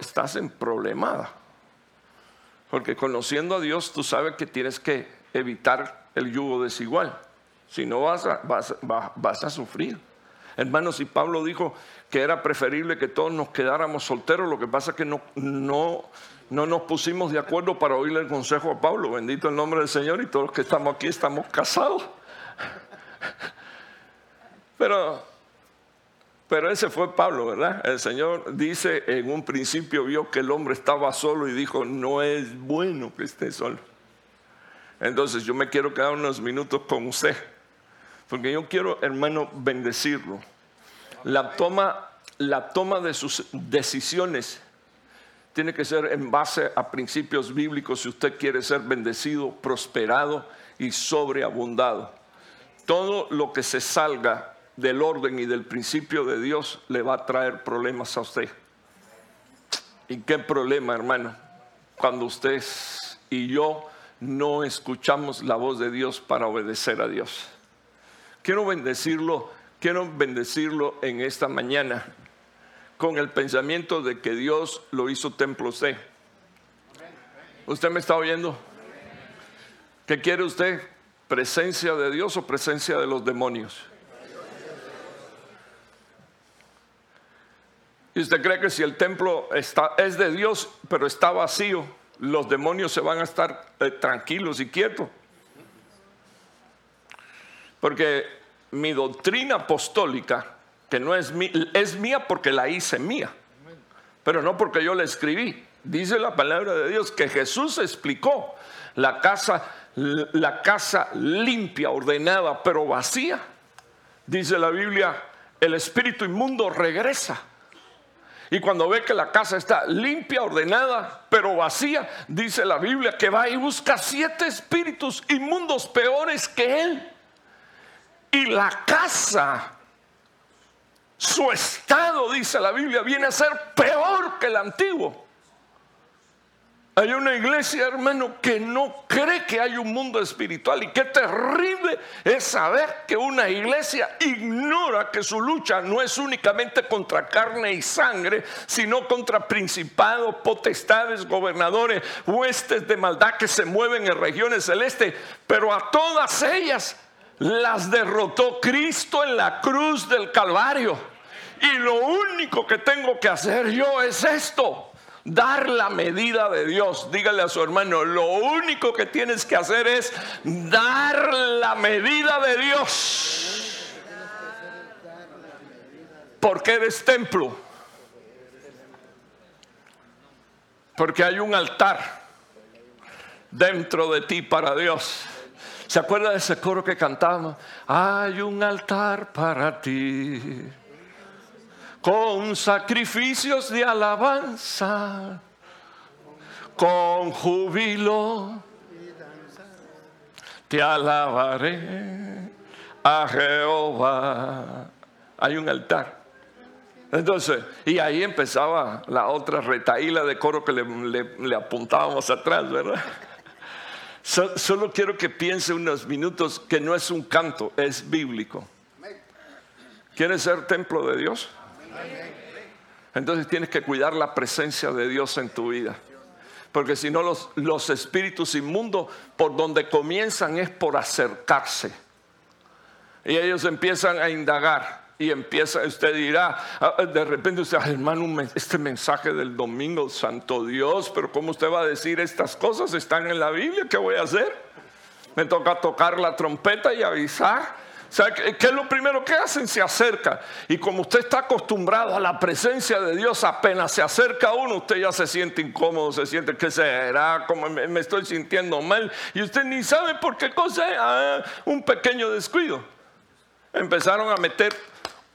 estás en problemada. Porque conociendo a Dios, tú sabes que tienes que evitar el yugo desigual. Si no vas a, sufrir. Hermanos, y Pablo dijo que era preferible que todos nos quedáramos solteros, lo que pasa es que no, no, no nos pusimos de acuerdo para oírle el consejo a Pablo. Bendito el nombre del Señor y todos los que estamos aquí estamos casados. Pero, pero ese fue Pablo, ¿verdad? El Señor dice, en un principio vio que el hombre estaba solo y dijo, no es bueno que esté solo. Entonces yo me quiero quedar unos minutos con usted, porque yo quiero, hermano, bendecirlo. La toma, la toma de sus decisiones tiene que ser en base a principios bíblicos si usted quiere ser bendecido, prosperado y sobreabundado. Todo lo que se salga del orden y del principio de Dios le va a traer problemas a usted. ¿Y qué problema, hermano? Cuando usted y yo no escuchamos la voz de Dios para obedecer a Dios. Quiero bendecirlo, quiero bendecirlo en esta mañana con el pensamiento de que Dios lo hizo templo usted. ¿Usted me está oyendo? ¿Qué quiere usted? ¿Presencia de Dios o presencia de los demonios? ¿Y usted cree que si el templo está, es de Dios, pero está vacío, los demonios se van a estar eh, tranquilos y quietos? Porque mi doctrina apostólica, que no es, mía, es mía porque la hice mía, pero no porque yo la escribí. Dice la palabra de Dios que Jesús explicó la casa, la casa limpia, ordenada, pero vacía. Dice la Biblia, el espíritu inmundo regresa y cuando ve que la casa está limpia, ordenada, pero vacía, dice la Biblia que va y busca siete espíritus inmundos peores que él. Y la casa, su estado, dice la Biblia, viene a ser peor que el antiguo. Hay una iglesia, hermano, que no cree que hay un mundo espiritual. Y qué terrible es saber que una iglesia ignora que su lucha no es únicamente contra carne y sangre, sino contra principados, potestades, gobernadores, huestes de maldad que se mueven en regiones celestes. Pero a todas ellas las derrotó Cristo en la cruz del Calvario. Y lo único que tengo que hacer yo es esto dar la medida de Dios. Dígale a su hermano, lo único que tienes que hacer es dar la medida de Dios. Porque eres templo. Porque hay un altar dentro de ti para Dios. ¿Se acuerda de ese coro que cantamos? Hay un altar para ti con sacrificios de alabanza, con júbilo, te alabaré a Jehová. Hay un altar. Entonces, y ahí empezaba la otra retaíla de coro que le, apuntábamos atrás, ¿verdad? solo quiero que piense unos minutos que no es un canto, es bíblico. ¿Quieres ser templo de Dios? Entonces tienes que cuidar la presencia de Dios en tu vida. Porque si no, los, los espíritus inmundos por donde comienzan es por acercarse. Y ellos empiezan a indagar. Y empieza, usted dirá, ah, de repente usted, hermano, este mensaje del domingo, santo Dios, pero ¿cómo usted va a decir estas cosas? Están en la Biblia, ¿qué voy a hacer? Me toca tocar la trompeta y avisar qué es lo primero que hacen? Se acerca. Y como usted está acostumbrado a la presencia de Dios, apenas se acerca uno, usted ya se siente incómodo, se siente que será, como me, estoy sintiendo mal. Y usted ni sabe por qué cosa, ah, un pequeño descuido. Empezaron a meter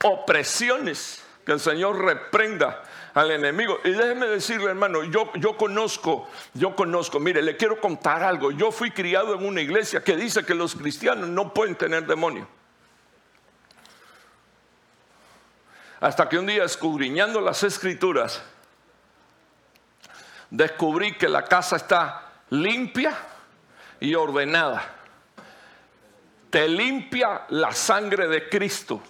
opresiones, que el Señor reprenda al enemigo. Y déjeme decirle, hermano, yo, yo conozco, yo conozco, mire, le quiero contar algo. Yo fui criado en una iglesia que dice que los cristianos no pueden tener demonio. Hasta que un día, escudriñando las escrituras, descubrí que la casa está limpia y ordenada. Te limpia la sangre de Cristo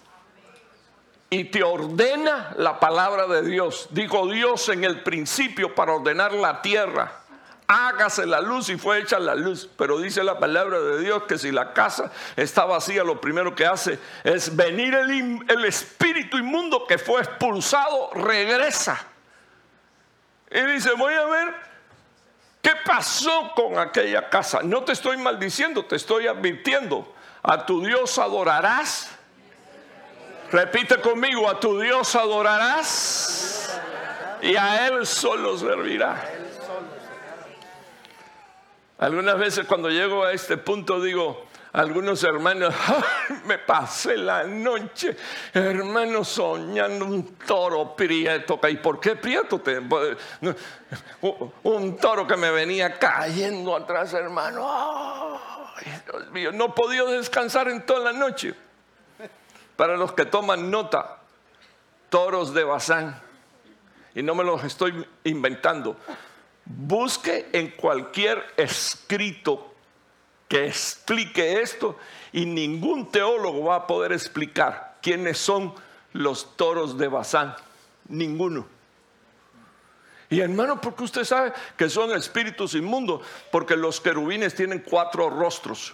y te ordena la palabra de Dios. Dijo Dios en el principio para ordenar la tierra hágase la luz y fue hecha la luz. Pero dice la palabra de Dios que si la casa está vacía, lo primero que hace es venir el, espíritu inmundo que fue expulsado, regresa. Y dice, voy a ver qué pasó con aquella casa. No te estoy maldiciendo, te estoy advirtiendo. A tu Dios adorarás. Repite conmigo, a tu Dios adorarás y a Él solo servirá. Algunas veces cuando llego a este punto digo, algunos hermanos, me pasé la noche, hermano, soñando un toro prieto. ¿Y por qué prieto? Un toro que me venía cayendo atrás, hermano. Dios mío, no he podido descansar en toda la noche. Para los que toman nota, toros de Bazán. Y no me los estoy inventando. Busque en cualquier escrito que explique esto y ningún teólogo va a poder explicar quiénes son los toros de Bazán. Ninguno. Y hermano, porque usted sabe que son espíritus inmundos, porque los querubines tienen cuatro rostros.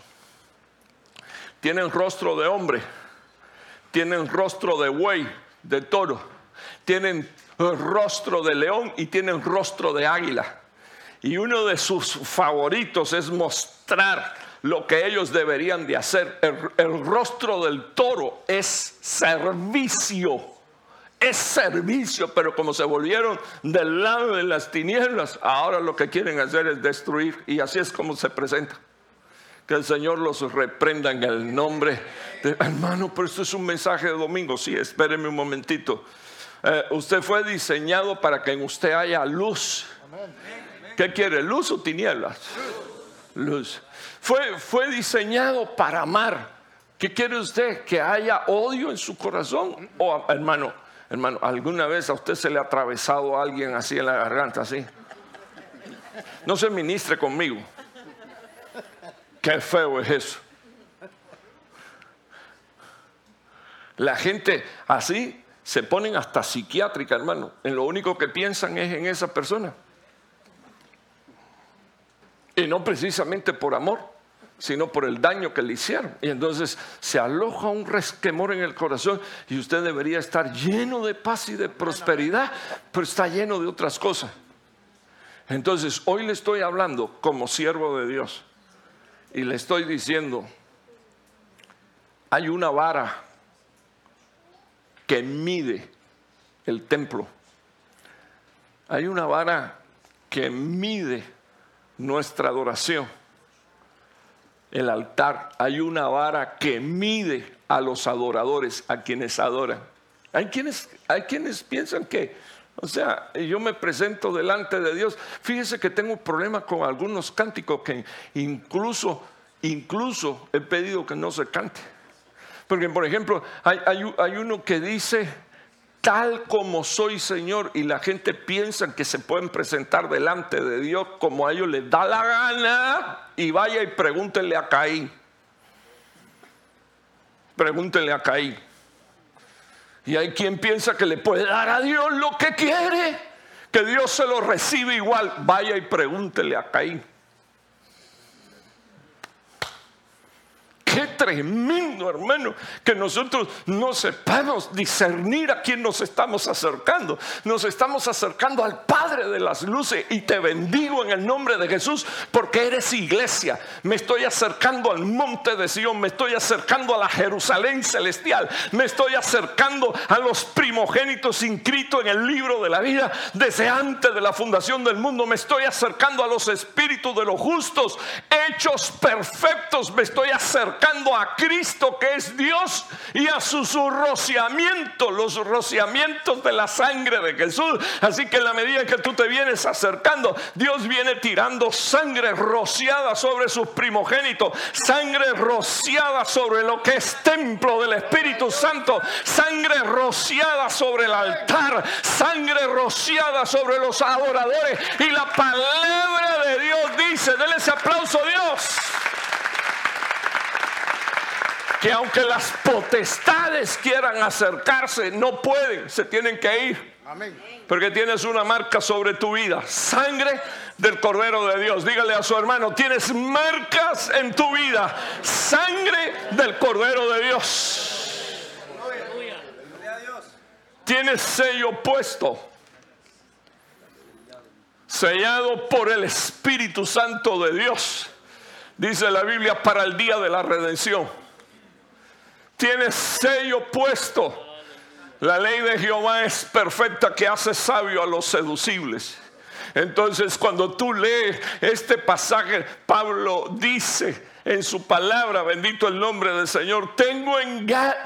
Tienen rostro de hombre, tienen rostro de buey, de toro, tienen rostro de león y tienen rostro de águila. Y uno de sus favoritos es mostrar lo que ellos deberían de hacer. El, rostro del toro es servicio. Es servicio, pero como se volvieron del lado de las tinieblas, ahora lo que quieren hacer es destruir. Y así es como se presenta. Que el Señor los reprenda en el nombre de hermano, pero esto es un mensaje de domingo. Sí, espéreme un momentito. Eh, usted fue diseñado para que en usted haya luz. ¿Qué quiere? ¿Luz o tinieblas? Luz. Fue, fue diseñado para amar. ¿Qué quiere usted? ¿Que haya odio en su corazón? O hermano, hermano, ¿alguna vez a usted se le ha atravesado a alguien así en la garganta, así? No se ministre conmigo. Qué feo es eso. La gente así se ponen hasta psiquiátrica, hermano. En lo único que piensan es en esa persona. Y no precisamente por amor, sino por el daño que le hicieron. Y entonces se aloja un resquemor en el corazón y usted debería estar lleno de paz y de prosperidad, pero está lleno de otras cosas. Entonces hoy le estoy hablando como siervo de Dios y le estoy diciendo, hay una vara que mide el templo. Hay una vara que mide nuestra adoración. El altar, hay una vara que mide a los adoradores, a quienes adoran. Hay quienes, hay quienes piensan que, o sea, yo me presento delante de Dios. Fíjese que tengo un problema con algunos cánticos que incluso, incluso he pedido que no se cante. Porque, por ejemplo, hay, hay uno que dice, tal como soy Señor y la gente piensa que se pueden presentar delante de Dios como a ellos les da la gana y vaya y pregúntenle a Caín. Pregúntenle a Caín. Y hay quien piensa que le puede dar a Dios lo que quiere, que Dios se lo recibe igual. Vaya y pregúntele a Caín. Qué tremendo, hermano, que nosotros no sepamos discernir a quién nos estamos acercando. Nos estamos acercando al Padre de las luces y te bendigo en el nombre de Jesús porque eres iglesia. Me estoy acercando al monte de Sion, me estoy acercando a la Jerusalén celestial, me estoy acercando a los primogénitos inscritos en el libro de la vida desde antes de la fundación del mundo. Me estoy acercando a los espíritus de los justos, hechos perfectos. Me estoy acercando a Cristo que es Dios y a sus rociamientos, los rociamientos de la sangre de Jesús. Así que en la medida que tú te vienes acercando, Dios viene tirando sangre rociada sobre sus primogénitos, sangre rociada sobre lo que es templo del Espíritu Santo, sangre rociada sobre el altar, sangre rociada sobre los adoradores. Y la palabra de Dios dice, denle ese aplauso a Dios. Que aunque las potestades quieran acercarse, no pueden, se tienen que ir. Porque tienes una marca sobre tu vida, sangre del Cordero de Dios. Dígale a su hermano, tienes marcas en tu vida, sangre del Cordero de Dios. Tienes sello puesto, sellado por el Espíritu Santo de Dios. Dice la Biblia para el día de la redención. Tienes sello puesto la ley de Jehová es perfecta que hace sabio a los seducibles. Entonces cuando tú lees este pasaje, Pablo dice en su palabra, bendito el nombre del Señor, tengo,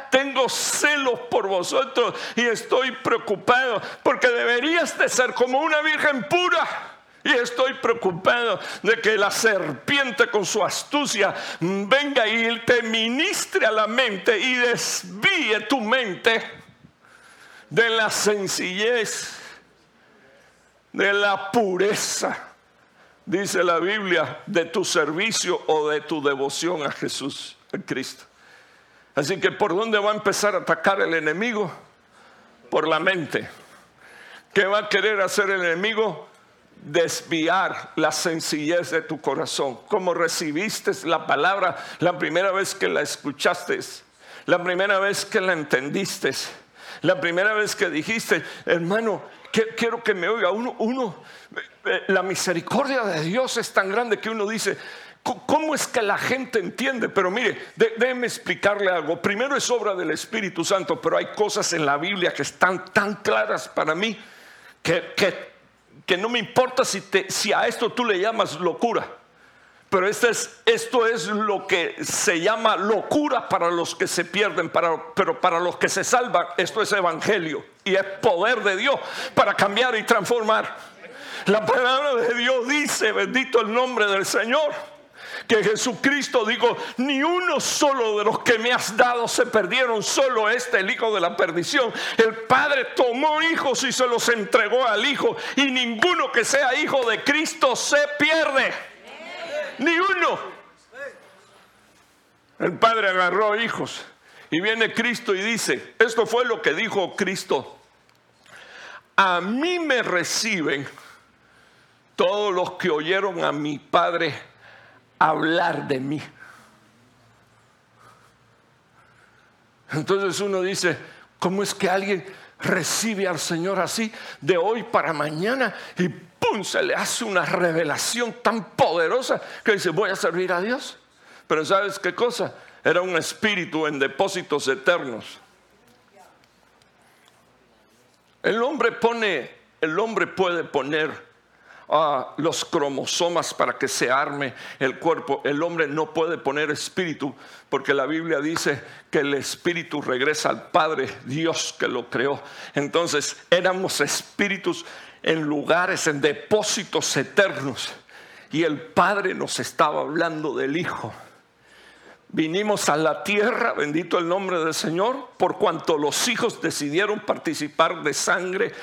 tengo celos por vosotros y estoy preocupado porque deberías de ser como una virgen pura. Y estoy preocupado de que la serpiente con su astucia venga y te ministre a la mente y desvíe tu mente de la sencillez, de la pureza, dice la Biblia, de tu servicio o de tu devoción a Jesús, a Cristo. Así que ¿por dónde va a empezar a atacar el enemigo? Por la mente. ¿Qué va a querer hacer el enemigo? Desviar la sencillez de tu corazón. Como recibiste la palabra la primera vez que la escuchaste, la primera vez que la entendiste la primera vez que dijiste, hermano, quiero que me oiga, uno, uno, eh, la misericordia de Dios es tan grande que uno dice, ¿Cómo es que la gente entiende? Pero mire, déjeme explicarle algo. Primero es obra del Espíritu Santo, pero hay cosas en la Biblia que están tan claras para mí que, no me importa si, te, si a esto tú le llamas locura. Pero esto es, esto es lo que se llama locura para los que se pierden, pero para los que se salvan, esto es evangelio y es poder de Dios para cambiar y transformar. La palabra de Dios dice, bendito el nombre del Señor, que Jesucristo dijo, ni uno solo de los que me has dado se perdieron, solo este, el hijo de la perdición. El Padre tomó hijos y se los entregó al Hijo, y ninguno que sea hijo de Cristo se pierde ni uno. El Padre agarró hijos y viene Cristo y dice, esto fue lo que dijo Cristo, a mí me reciben todos los que oyeron a mi Padre hablar de mí. Entonces uno dice, ¿cómo es que alguien recibe al Señor así de hoy para mañana y se le hace una revelación tan poderosa que dice, voy a servir a Dios. Pero ¿sabes qué cosa? Era un espíritu en depósitos eternos. El hombre pone, el hombre puede poner ah, los cromosomas para que se arme el cuerpo. El hombre no puede poner espíritu porque la Biblia dice que el espíritu regresa al Padre Dios que lo creó. Entonces éramos espíritus en lugares, en depósitos eternos. Y el Padre nos estaba hablando del Hijo. Vinimos a la tierra, bendito el nombre del Señor, por cuanto los hijos decidieron participar de sangre,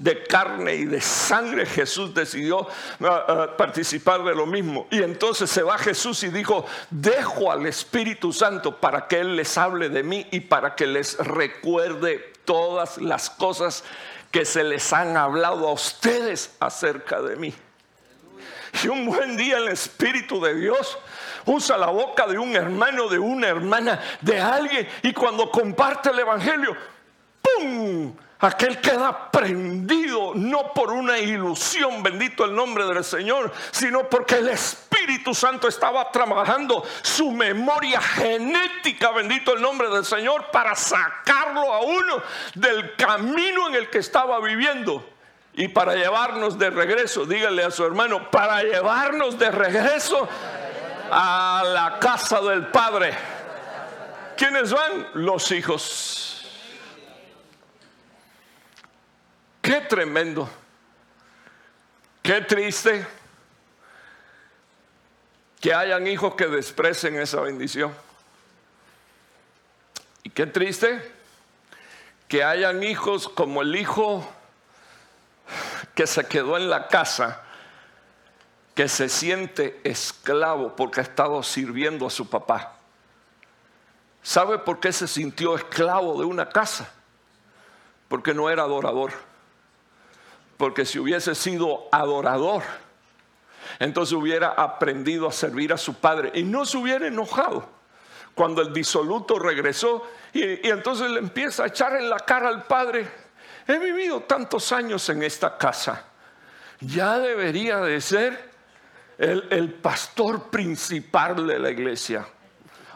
de carne y de sangre, Jesús decidió ah, ah, participar de lo mismo. Y entonces se va Jesús y dijo, dejo al Espíritu Santo para que Él les hable de mí y para que les recuerde todas las cosas que se les han hablado a ustedes acerca de mí. Y un buen día el Espíritu de Dios usa la boca de un hermano, de una hermana, de alguien, y cuando comparte el Evangelio, ¡pum! Aquel queda prendido no por una ilusión, bendito el nombre del Señor, sino porque el Espíritu Santo estaba trabajando su memoria genética, bendito el nombre del Señor, para sacarlo a uno del camino en el que estaba viviendo y para llevarnos de regreso, dígale a su hermano, para llevarnos de regreso a la casa del Padre. ¿Quiénes van? Los hijos. Qué tremendo. Qué triste que hayan hijos que desprecen esa bendición. Y qué triste que hayan hijos como el hijo que se quedó en la casa, que se siente esclavo porque ha estado sirviendo a su papá. ¿Sabe por qué se sintió esclavo de una casa? Porque no era adorador. Porque si hubiese sido adorador, entonces hubiera aprendido a servir a su padre y no se hubiera enojado cuando el disoluto regresó y, entonces le empieza a echar en la cara al padre, he vivido tantos años en esta casa, ya debería de ser el, el pastor principal de la iglesia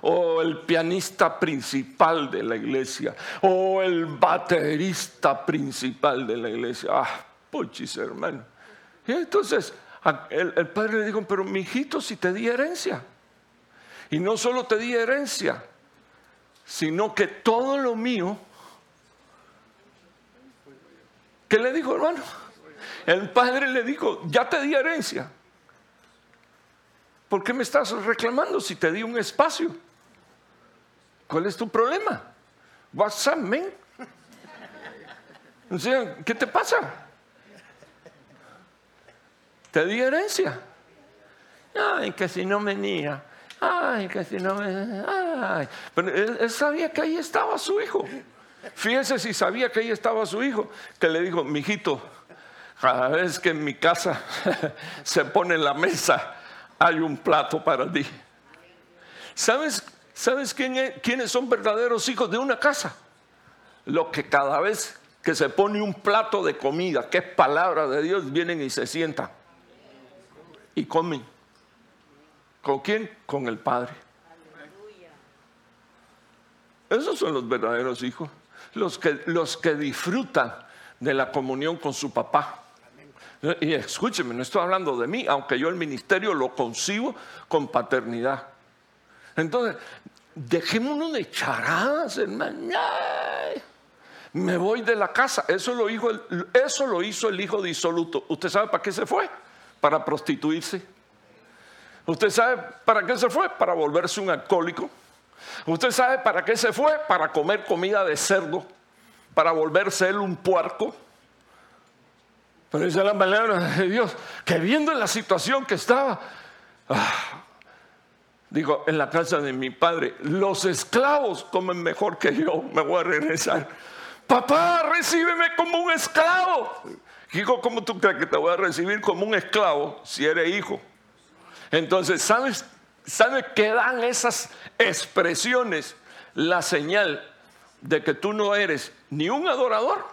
o el pianista principal de la iglesia, o el baterista principal de la iglesia. Ah, puchis, hermano. Y entonces el, padre le dijo, pero mi hijito, si te di herencia. Y no solo te di herencia, sino que todo lo mío. ¿Qué le dijo, hermano? El padre le dijo, ya te di herencia. ¿Por qué me estás reclamando si te di un espacio? ¿Cuál es tu problema? What's up, man? O ¿qué te pasa? Te di herencia. Ay, que si no venía. Ay, que si no me. Ay. Pero él, sabía que ahí estaba su hijo. Fíjese si sabía que ahí estaba su hijo, que le dijo, mijito, cada vez que en mi casa se pone en la mesa, hay un plato para ti. ¿Sabes ¿Sabes quiénes son verdaderos hijos de una casa? Los que cada vez que se pone un plato de comida, que es palabra de Dios, vienen y se sientan y comen. ¿Con quién? Con el Padre. Esos son los verdaderos hijos, los que, los que disfrutan de la comunión con su papá. Y escúcheme, no estoy hablando de mí, aunque yo el ministerio lo concibo con paternidad. Entonces, dejémonos de charadas, hermano. Me voy de la casa. Eso lo, hizo el, eso lo hizo el hijo disoluto. ¿Usted sabe para qué se fue? Para prostituirse. ¿Usted sabe para qué se fue? Para volverse un alcohólico. ¿Usted sabe para qué se fue? Para comer comida de cerdo. Para volverse él un puerco. Pero dice la palabra de Dios que viendo la situación que estaba, ah, Digo, en la casa de mi padre, los esclavos comen mejor que yo, me voy a regresar. Papá, recíbeme como un esclavo. Hijo, ¿cómo tú crees que te voy a recibir como un esclavo si eres hijo? Entonces, ¿sabes, ¿sabes qué dan esas expresiones? La señal de que tú no eres ni un adorador,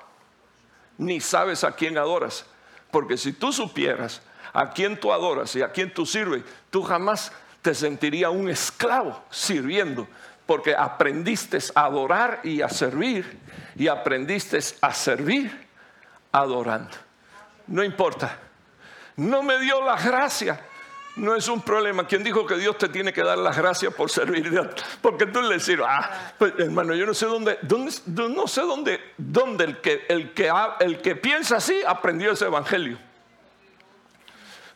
ni sabes a quién adoras. Porque si tú supieras a quién tú adoras y a quién tú sirves, tú jamás te sentiría un esclavo sirviendo, porque aprendiste a adorar y a servir, y aprendiste a servir adorando. No importa. No me dio la gracia. No es un problema. ¿Quién dijo que Dios te tiene que dar las gracias por servir? Porque tú le decís, ah, pues, hermano, yo no sé dónde, dónde no sé dónde, dónde el que, el que, el que piensa así aprendió ese evangelio.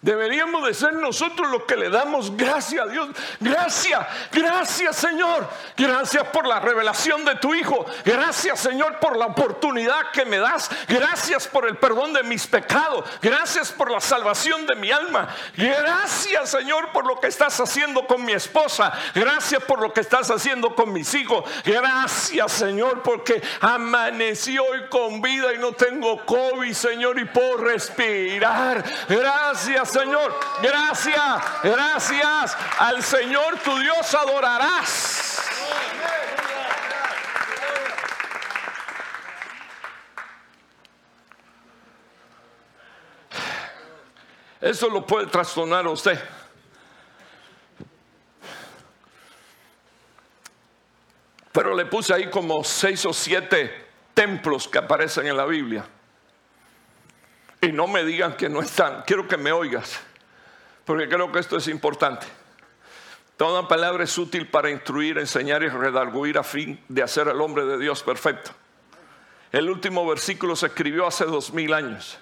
Deberíamos de ser nosotros los que le damos gracias a Dios. Gracias, gracias Señor. Gracias por la revelación de tu Hijo. Gracias Señor por la oportunidad que me das. Gracias por el perdón de mis pecados. Gracias por la salvación de mi alma. Gracias Señor por lo que estás haciendo con mi esposa. Gracias por lo que estás haciendo con mis hijos. Gracias Señor porque amanecí hoy con vida y no tengo COVID Señor y puedo respirar. Gracias Señor. Gracias, gracias al Señor tu Dios adorarás. Eso lo puede trastornar a usted. Pero le puse ahí como seis o siete templos que aparecen en la Biblia. Y no me digan que no están. Quiero que me oigas, porque creo que esto es importante. Toda palabra es útil para instruir, enseñar y redarguir a fin de hacer al hombre de Dios perfecto. El último versículo se escribió hace dos mil años.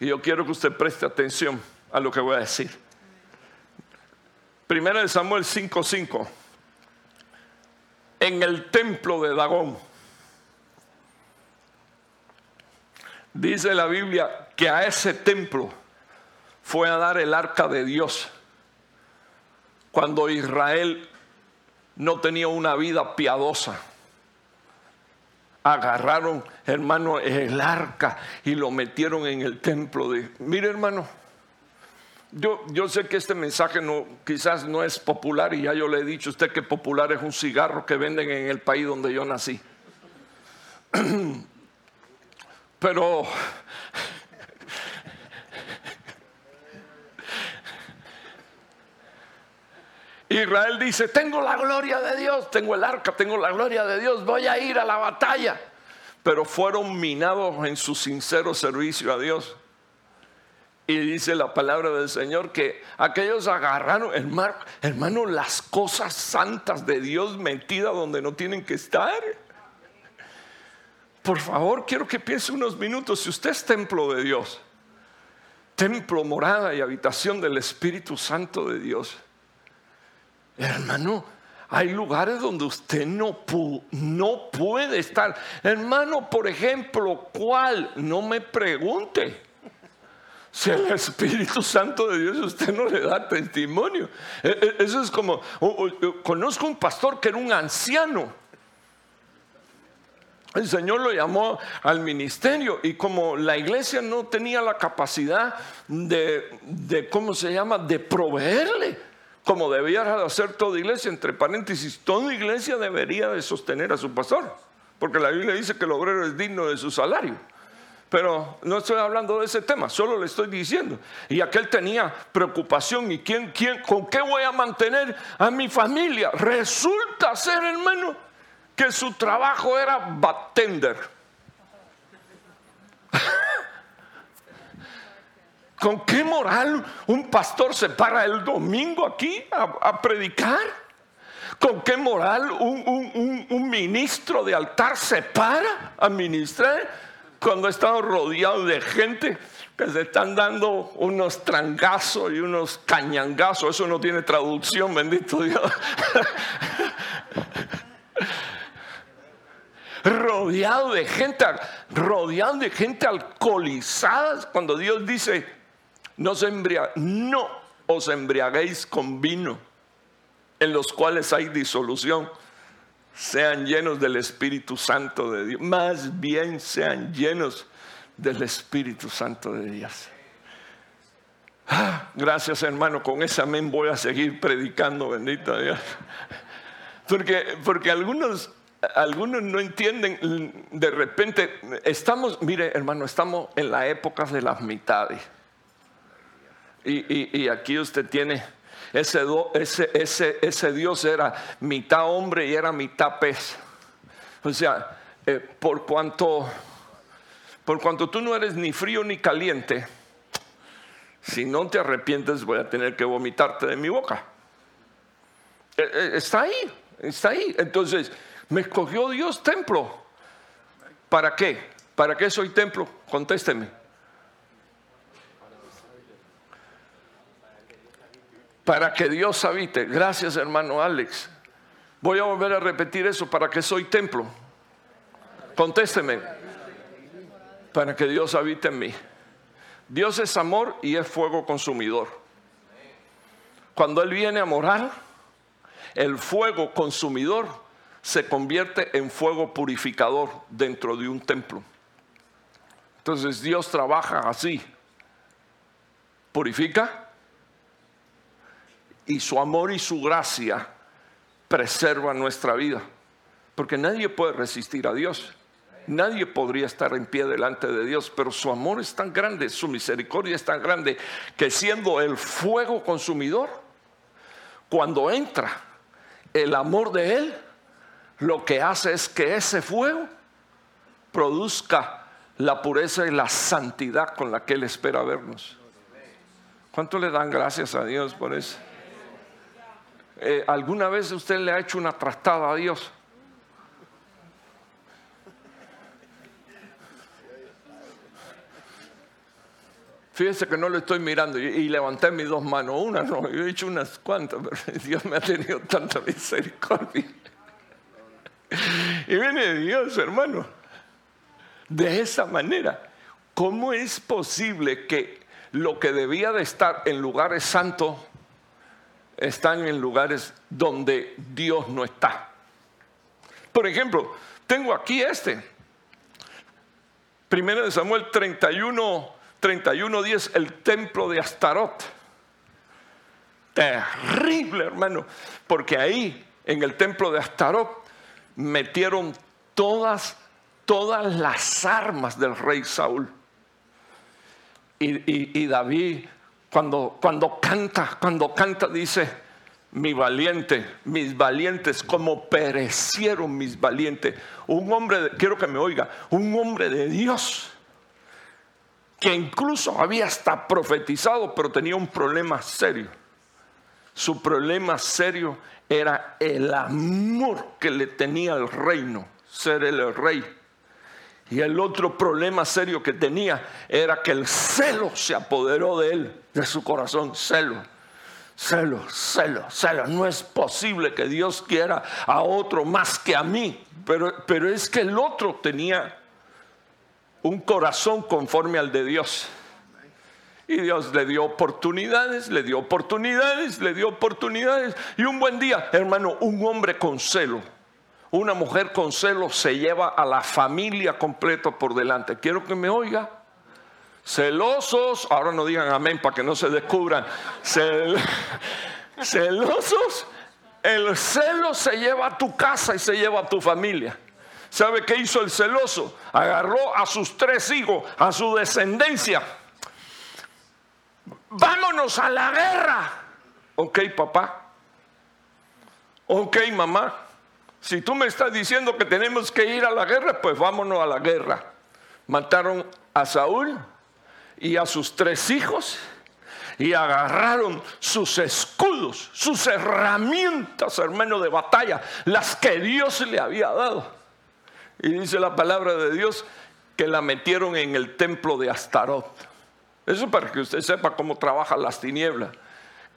Y yo quiero que usted preste atención a lo que voy a decir. Primera de Samuel 5:5. En el templo de Dagón Dice la Biblia que a ese templo fue a dar el arca de Dios cuando Israel no tenía una vida piadosa. Agarraron, hermano, el arca y lo metieron en el templo de... Mire, hermano, yo, yo sé que este mensaje no, quizás no es popular y ya yo le he dicho a usted que popular es un cigarro que venden en el país donde yo nací. Pero Israel dice, tengo la gloria de Dios, tengo el arca, tengo la gloria de Dios, voy a ir a la batalla. Pero fueron minados en su sincero servicio a Dios. Y dice la palabra del Señor que aquellos agarraron, hermano, hermano, las cosas santas de Dios metidas donde no tienen que estar. Por favor, quiero que piense unos minutos, si usted es templo de Dios, templo, morada y habitación del Espíritu Santo de Dios, hermano, hay lugares donde usted no, no puede estar. Hermano, por ejemplo, ¿cuál? No me pregunte. Si el Espíritu Santo de Dios usted no le da testimonio. E, e, eso es como, conozco un pastor que era un anciano. El Señor lo llamó al ministerio y como la iglesia no tenía la capacidad de, de ¿cómo se llama?, de proveerle, como debía hacer toda iglesia, entre paréntesis, toda iglesia debería de sostener a su pastor, porque la Biblia dice que el obrero es digno de su salario. Pero no estoy hablando de ese tema, solo le estoy diciendo. Y aquel tenía preocupación. ¿Y quién, quién, con qué voy a mantener a mi familia? Resulta ser, hermano, que su trabajo era bartender. ¿Con qué moral un pastor se para el domingo aquí a, predicar? ¿Con qué moral un, un, ministro de altar se para a ministrar? cuando estamos rodeados de gente que se están dando unos trangazos y unos cañangazos, eso no tiene traducción, bendito Dios. rodeado de gente, rodeado de gente alcoholizada, cuando Dios dice, no, os embriaguéis con vino, en los cuales hay disolución sean llenos del Espíritu Santo de Dios. Más bien sean llenos del Espíritu Santo de Dios. Ah, gracias hermano, con ese amén voy a seguir predicando, bendito Dios. Porque, porque algunos, algunos no entienden, de repente estamos, mire hermano, estamos en la época de las mitades. Y, aquí usted tiene ese, ese, ese, Dios era mitad hombre y era mitad pez. O sea, eh, por, cuanto, por cuanto tú no eres ni frío ni caliente, si no te arrepientes voy a tener que vomitarte de mi boca. Eh, eh, está ahí, está ahí. Entonces, me escogió Dios templo. ¿Para qué? ¿Para qué soy templo? Contésteme. Para que Dios habite. Gracias, hermano Alex. Voy a volver a repetir eso para que soy templo. Contésteme. Para que Dios habite en mí. Dios es amor y es fuego consumidor. Cuando Él viene a morar, el fuego consumidor se convierte en fuego purificador dentro de un templo. Entonces Dios trabaja así. Purifica, y su amor y su gracia preservan nuestra vida. Porque nadie puede resistir a Dios. Nadie podría estar en pie delante de Dios, pero su amor es tan grande, su misericordia es tan grande, que siendo el fuego consumidor, cuando entra el amor de Él, lo que hace es que ese fuego produzca la pureza y la santidad con la que Él espera vernos. ¿Cuánto le dan gracias a Dios por eso? Eh, ¿Alguna vez usted le ha hecho una trastada a Dios? Fíjese que no le estoy mirando y, levanté mis dos manos. Una no, yo he hecho unas cuantas, pero Dios me ha tenido tanta misericordia. Y viene Dios, hermano. De esa manera, ¿cómo es posible que lo que debía de estar en lugares santos están en lugares donde Dios no está. Por ejemplo, tengo aquí este. Primero de Samuel 31, 31, 10, el templo de Astarot. Terrible, hermano, porque ahí, en el templo de Astarot, metieron todas, todas las armas del rey Saúl. Y, David, cuando, cuando canta, cuando canta, dice, mi valiente, mis valientes, como perecieron mis valientes. Un hombre, quiero que me oiga, un hombre de Dios, que incluso había hasta profetizado, pero tenía un problema serio. Su problema serio era el amor que le tenía al reino, ser el rey. Y el otro problema serio que tenía era que el celo se apoderó de él, de su corazón, celo. Celo, celo, celo. No es posible que Dios quiera a otro más que a mí. Pero, pero es que el otro tenía un corazón conforme al de Dios. Y Dios le dio oportunidades, le dio oportunidades, le dio oportunidades. Y un buen día, hermano, un hombre con celo, una mujer con celo se lleva a la familia completa por delante. Quiero que me oiga. Celosos, ahora no digan amén para que no se descubran. celosos, el celo se lleva a tu casa y se lleva a tu familia. ¿Sabe qué hizo el celoso? Agarró a sus tres hijos, a su descendencia vámonos a la guerra. Ok, papá. Ok, mamá. Si tú me estás diciendo que tenemos que ir a la guerra, pues vámonos a la guerra. Mataron a Saúl y a sus tres hijos y agarraron sus escudos, sus herramientas, hermano, de batalla, las que Dios le había dado. Y dice la palabra de Dios que la metieron en el templo de Astarot. Eso para que usted sepa cómo trabajan las tinieblas.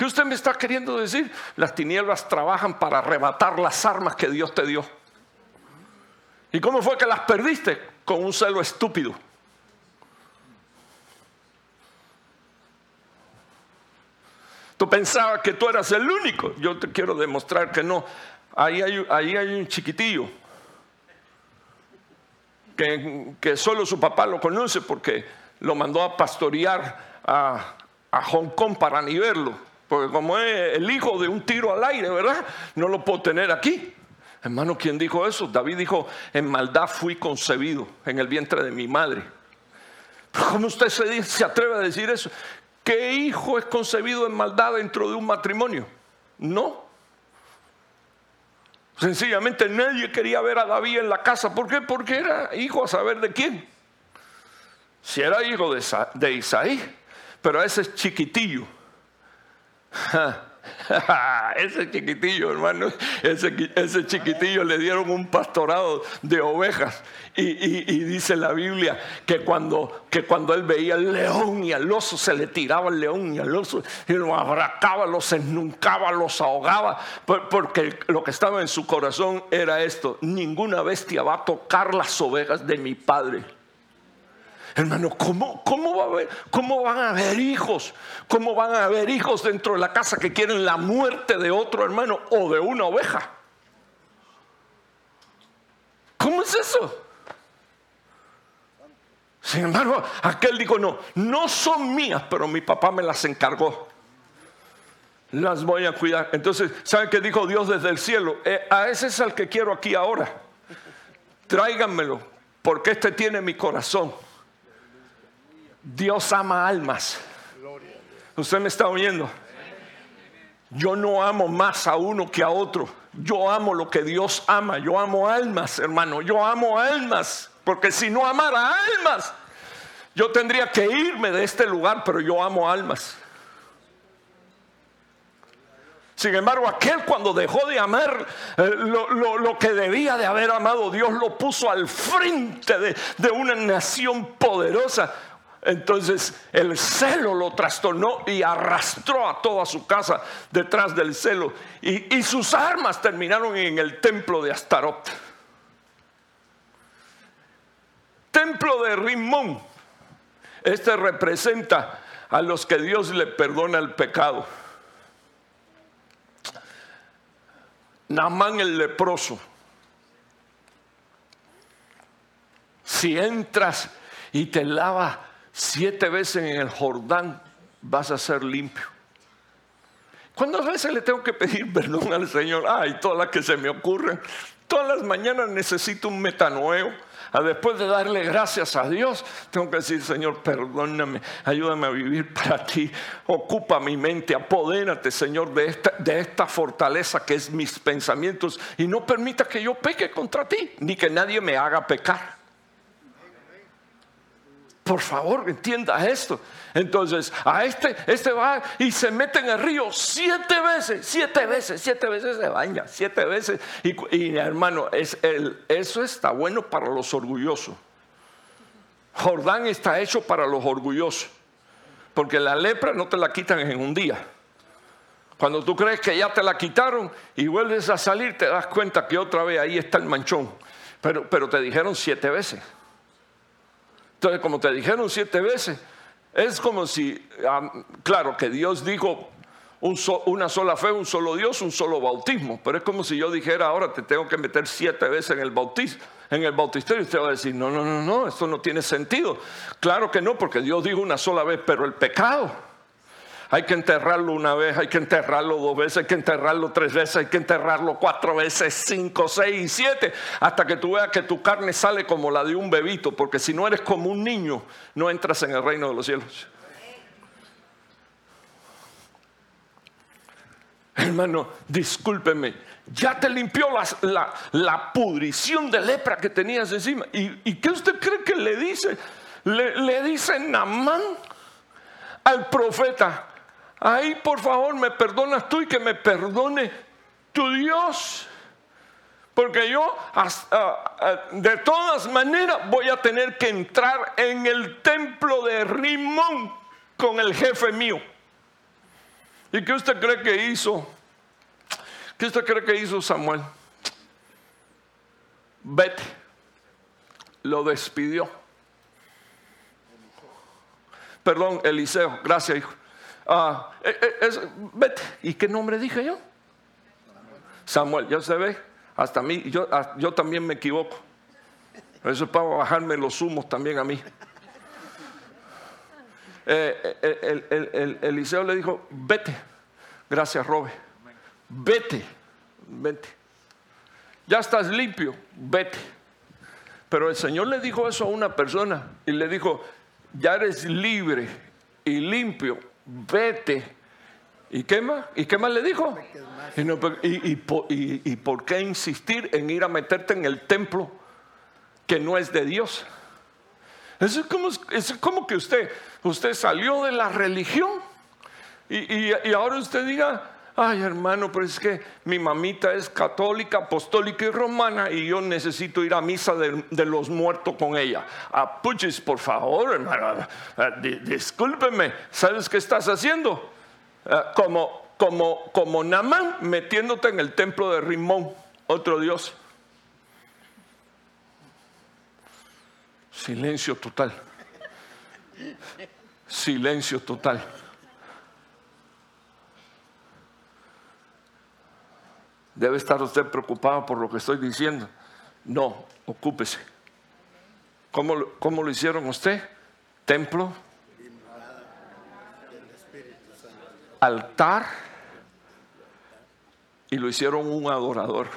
¿Qué usted me está queriendo decir? Las tinieblas trabajan para arrebatar las armas que Dios te dio. ¿Y cómo fue que las perdiste? Con un celo estúpido. Tú pensabas que tú eras el único. Yo te quiero demostrar que no. Ahí hay, un chiquitillo que, que solo su papá lo conoce porque lo mandó a pastorear a, Hong Kong para ni verlo. Porque como es el hijo de un tiro al aire, ¿verdad? No lo puedo tener aquí. Hermano, ¿quién dijo eso? David dijo, en maldad fui concebido en el vientre de mi madre. ¿Cómo usted se, se atreve a decir eso? ¿Qué hijo es concebido en maldad dentro de un matrimonio? No. Sencillamente nadie quería ver a David en la casa. ¿Por qué? Porque era hijo a saber de quién si era hijo de, Isaí, pero ese chiquitillo, ese chiquitillo, hermano, ese, chiquitillo le dieron un pastorado de ovejas. Y, dice la Biblia que cuando, que cuando él veía al león y al oso, se le tiraba el león y al oso, y lo abracaba, los ennuncaba, los ahogaba, porque lo que estaba en su corazón era esto: ninguna bestia va a tocar las ovejas de mi padre. Hermano, ¿cómo, cómo, va a haber, ¿cómo van a haber hijos? ¿Cómo van a haber hijos dentro de la casa que quieren la muerte de otro hermano o de una oveja? ¿Cómo es eso? Sin embargo, aquel dijo, no, no son mías, pero mi papá me las encargó. Las voy a cuidar. Entonces, ¿saben qué dijo Dios desde el cielo? Eh, a ese es el que quiero aquí ahora. Tráiganmelo, porque este tiene mi corazón. Dios ama almas. ¿Usted me está oyendo? Yo no amo más a uno que a otro. Yo amo lo que Dios ama. Yo amo almas, hermano. Yo amo almas. Porque si no amara almas, yo tendría que irme de este lugar, pero yo amo almas. Sin embargo, aquel cuando dejó de amar eh, lo, que debía de haber amado, Dios lo puso al frente de, de una nación poderosa. Entonces el celo lo trastornó y arrastró a toda su casa detrás del celo. Y, sus armas terminaron en el templo de Astarot. Templo de Rimón. Este representa a los que Dios le perdona el pecado. Namán el leproso. Si entras y te lavas siete veces en el Jordán, vas a ser limpio. ¿Cuántas veces le tengo que pedir perdón al Señor? Ay, todas las que se me ocurren. Todas las mañanas necesito un metanueo. Después de darle gracias a Dios, tengo que decir, Señor, perdóname, ayúdame a vivir para ti. Ocupa mi mente, apodérate, Señor, de esta, de esta fortaleza que es mis pensamientos y no permita que yo peque contra ti, ni que nadie me haga pecar. Por favor, entienda esto. Entonces, a este, este va y se mete en el río siete veces, siete veces, siete veces se baña, siete veces. Y, hermano, es el, eso está bueno para los orgullosos. Jordán está hecho para los orgullosos. Porque la lepra no te la quitan en un día. Cuando tú crees que ya te la quitaron y vuelves a salir, te das cuenta que otra vez ahí está el manchón. Pero, pero te dijeron siete veces. Entonces, como te dijeron siete veces, es como si, claro, que Dios dijo una sola fe, un solo Dios, un solo bautismo. Pero es como si yo dijera ahora te tengo que meter siete veces en el bautismo, en el bautisterio. Usted va a decir, no, no, no, no, esto no tiene sentido. Claro que no, porque Dios dijo una sola vez, pero el pecado hay que enterrarlo una vez, hay que enterrarlo dos veces, hay que enterrarlo tres veces, hay que enterrarlo cuatro veces, cinco, seis y siete, hasta que tú veas que tu carne sale como la de un bebito, porque si no eres como un niño, no entras en el reino de los cielos. Hermano, discúlpeme, ya te limpió la, pudrición de lepra que tenías encima. ¿Y, qué usted cree que le dice? Le, le dice Namán al profeta, Ahí por favor me perdonas tú y que me perdone tu Dios. Porque yo ah, ah, de todas maneras voy a tener que entrar en el templo de Rimón con el jefe mío. ¿Y qué usted cree que hizo? ¿Qué usted cree que hizo Samuel? Vete. Lo despidió. Perdón, Eliseo. Gracias, hijo. Ah, eh, eh, vete. ¿Y qué nombre dije yo? Samuel, ya se ve, hasta mí, yo, también me equivoco. Eso es para bajarme los humos también a mí. Eh, el, Eliseo le dijo, vete. Gracias, Robe. Vete, vete. Ya estás limpio, vete. Pero el Señor le dijo eso a una persona y le dijo, ya eres libre y limpio, vete. ¿Y qué más? ¿Y qué más le dijo? Y, por qué insistir en ir a meterte en el templo que no es de Dios? Eso es como, es como que usted, usted salió de la religión y, ahora usted diga, ay hermano, pero es que mi mamita es católica, apostólica y romana y yo necesito ir a misa de, los muertos con ella. Ah, puchis, por favor, hermano, ah, discúlpeme, ¿sabes qué estás haciendo? Ah, como, como, como Namán metiéndote en el templo de Rimón, otro dios. Silencio total. Silencio total. Debe estar usted preocupado por lo que estoy diciendo. No, ocúpese. ¿Cómo, cómo lo hicieron usted? Templo, altar y lo hicieron un adorador.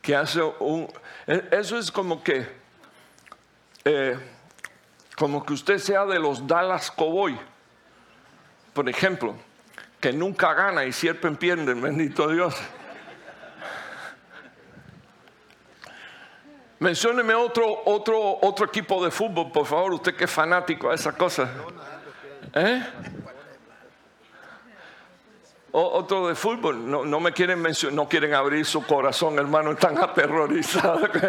Que hace un. E, eso es como que. Eh, como que usted sea de los Dallas Cowboy. Por ejemplo que nunca gana y siempre pierde, bendito Dios. Mencióneme otro, otro, otro equipo de fútbol, por favor, usted que es fanático a esa cosa. ¿Eh? otro de fútbol, no, me quieren mencionar, no quieren abrir su corazón, hermano, están aterrorizados.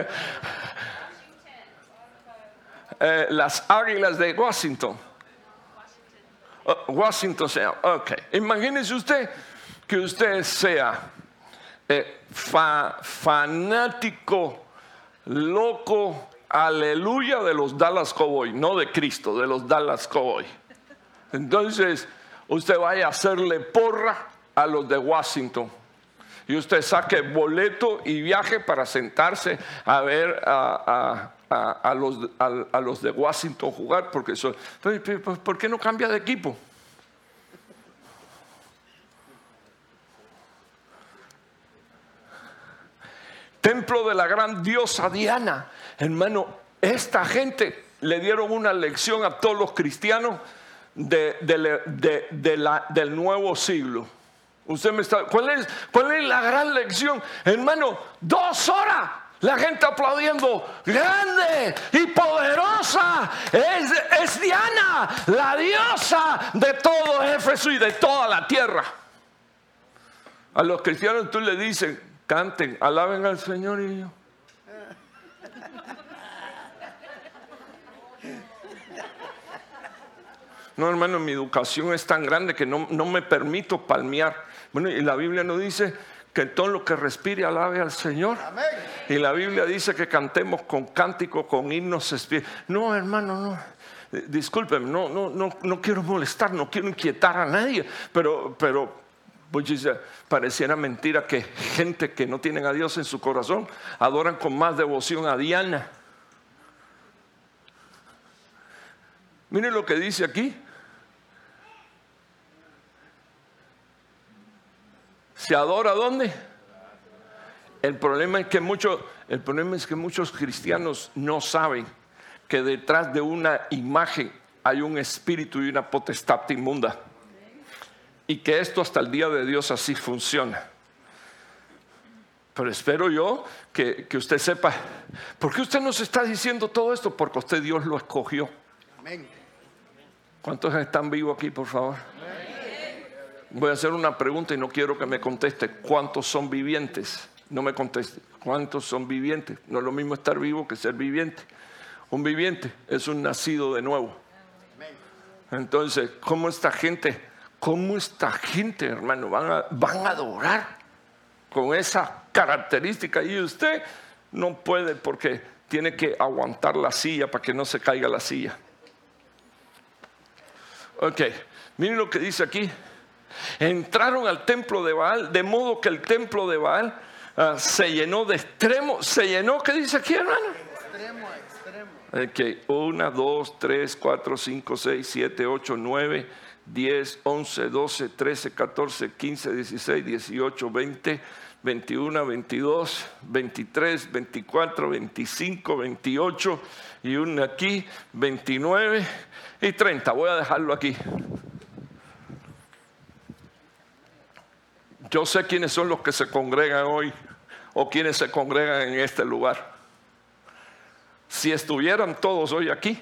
Eh, las águilas de Washington. Oh, Washington sea, ok. Imagínese usted que usted sea eh, fanático, loco, aleluya de los Dallas Cowboys, no de Cristo, de los Dallas Cowboys. Entonces, usted vaya a hacerle porra a los de Washington. y usted saque boleto y viaje para sentarse a ver a, los, a los, de Washington jugar, porque son, ¿por qué no cambia de equipo? Templo de la gran diosa Diana. Hermano, esta gente le dieron una lección a todos los cristianos de, del nuevo siglo. Usted me está, ¿cuál es, ¿Cuál es la gran lección? Hermano, dos horas. La gente aplaudiendo, grande y poderosa es, Diana, la diosa de todo Éfeso y de toda la tierra. A los cristianos tú le dices, canten, alaben al Señor y yo. No, hermano, mi educación es tan grande que no, me permito palmear. Bueno, y la Biblia nos dice que todo lo que respire alabe al Señor. Y la Biblia dice que cantemos con cántico, con himnos espirituales. No, hermano, no. Discúlpeme, no, no, no, no quiero molestar, no quiero inquietar a nadie, pero, pero pues, pareciera mentira que gente que no tienen a Dios en su corazón adoran con más devoción a Diana. Miren lo que dice aquí. ¿Se adora dónde? El problema es que muchos, el problema es que muchos cristianos no saben que detrás de una imagen hay un espíritu y una potestad inmunda. Y que esto hasta el día de Dios así funciona. Pero espero yo que, que usted sepa, ¿por qué usted nos está diciendo todo esto? Porque usted Dios lo escogió. Amén. ¿Cuántos están vivos aquí, por favor? Voy a hacer una pregunta y no quiero que me conteste. ¿Cuántos son vivientes? No me conteste. ¿Cuántos son vivientes? No es lo mismo estar vivo que ser viviente. Un viviente es un nacido de nuevo. Entonces, ¿cómo esta gente, cómo esta gente, hermano, van a, van a adorar con esa característica? Y usted no puede porque tiene que aguantar la silla para que no se caiga la silla. Ok, miren lo que dice aquí. Entraron al templo de Baal, de modo que el templo de Baal ah, se llenó de extremo. ¿Se llenó? ¿Qué dice aquí, hermano? Extremo, extremo. Ok, 1, 2, 3, 4, 5, 6, 7, 8, 9, 10, 11, 12, 13, 14, 15, 16, 18, 20, 21, 22, 23, 24, 25, 28 y uno aquí, 29 y 30. Voy a dejarlo aquí. Yo sé quiénes son los que se congregan hoy o quienes se congregan en este lugar. Si estuvieran todos hoy aquí,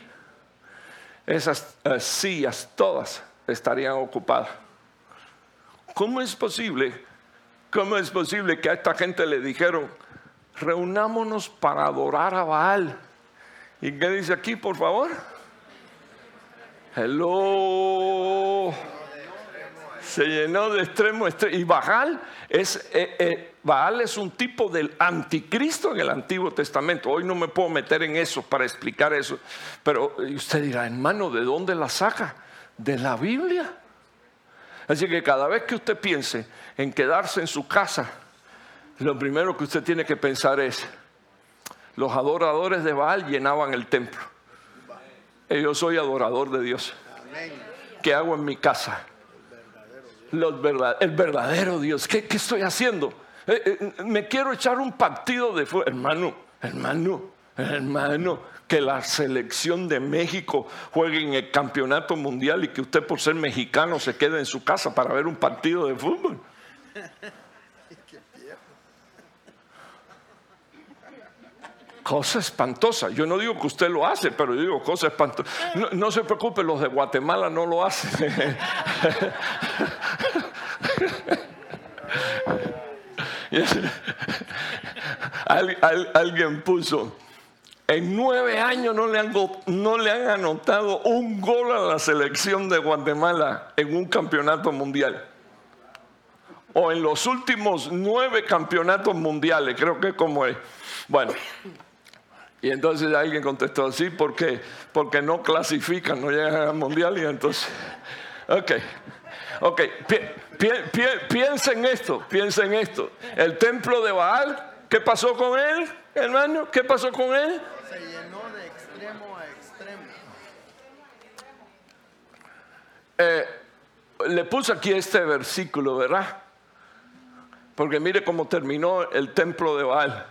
esas eh, sillas todas estarían ocupadas. ¿Cómo es posible? ¿Cómo es posible que a esta gente le dijeron, reunámonos para adorar a Baal? ¿Y qué dice aquí, por favor? Hello. Se llenó de extremo extremo. Y Baal es, eh, eh, Baal es un tipo del anticristo en el Antiguo Testamento. Hoy no me puedo meter en eso para explicar eso. Pero usted dirá, hermano, ¿de dónde la saca? De la Biblia. Así que cada vez que usted piense en quedarse en su casa, lo primero que usted tiene que pensar es, los adoradores de Baal llenaban el templo. Yo soy adorador de Dios. ¿Qué hago en mi casa? El verdadero Dios. ¿Qué, estoy haciendo? Eh, eh, me quiero echar un partido de fuego. Hermano, hermano, hermano, que la selección de México juegue en el campeonato mundial y que usted por ser mexicano se quede en su casa para ver un partido de fútbol. Cosa espantosa. Yo no digo que usted lo hace, pero yo digo cosa espantosa. No, se preocupe, los de Guatemala no lo hacen. alguien puso, en nueve años no le, han, no le han anotado un gol a la selección de Guatemala en un campeonato mundial. O en los últimos nueve campeonatos mundiales, creo que como es. Bueno, y entonces alguien contestó, sí, ¿por qué? Porque no clasifican, no llegan al mundial y entonces, ok. Ok, piensa en esto, piensa en esto. El templo de Baal, ¿qué pasó con él, hermano? ¿Qué pasó con él? Se llenó de extremo a extremo. Eh, le puse aquí este versículo, ¿verdad? Porque mire cómo terminó el templo de Baal.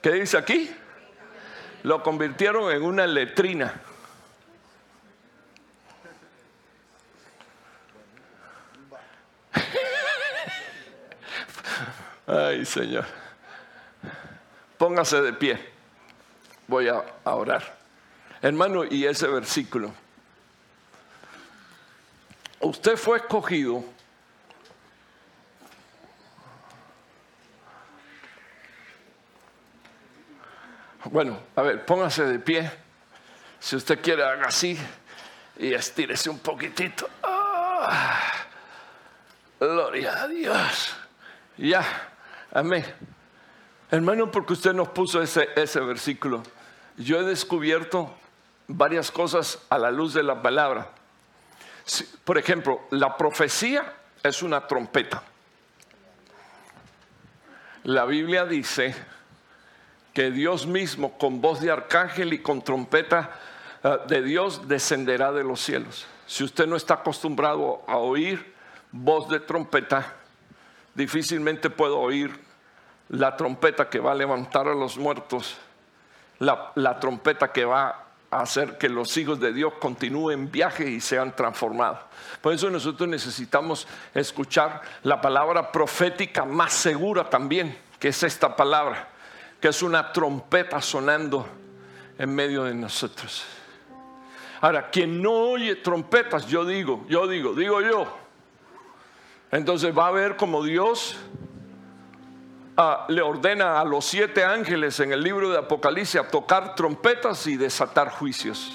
¿Qué dice aquí? Lo convirtieron en una letrina. Ay, Señor. Póngase de pie. Voy a, orar. Hermano, y ese versículo. Usted fue escogido Bueno, a ver, póngase de pie. Si usted quiere, haga así y estírese un poquitito. Ah, gloria a Dios. Ya, amén. Hermano, porque usted nos puso ese, ese versículo. Yo he descubierto varias cosas a la luz de la palabra. Por ejemplo, la profecía es una trompeta. La Biblia dice que Dios mismo con voz de arcángel y con trompeta eh, de Dios descenderá de los cielos. Si usted no está acostumbrado a oír voz de trompeta, difícilmente puede oír la trompeta que va a levantar a los muertos, la, la trompeta que va a hacer que los hijos de Dios continúen viaje y sean transformados. Por eso nosotros necesitamos escuchar la palabra profética más segura también, que es esta palabra que es una trompeta sonando en medio de nosotros. Ahora, quien no oye trompetas, yo digo, yo digo, digo yo. Entonces va a ver como Dios ah, le ordena a los siete ángeles en el libro de Apocalipsis a tocar trompetas y desatar juicios.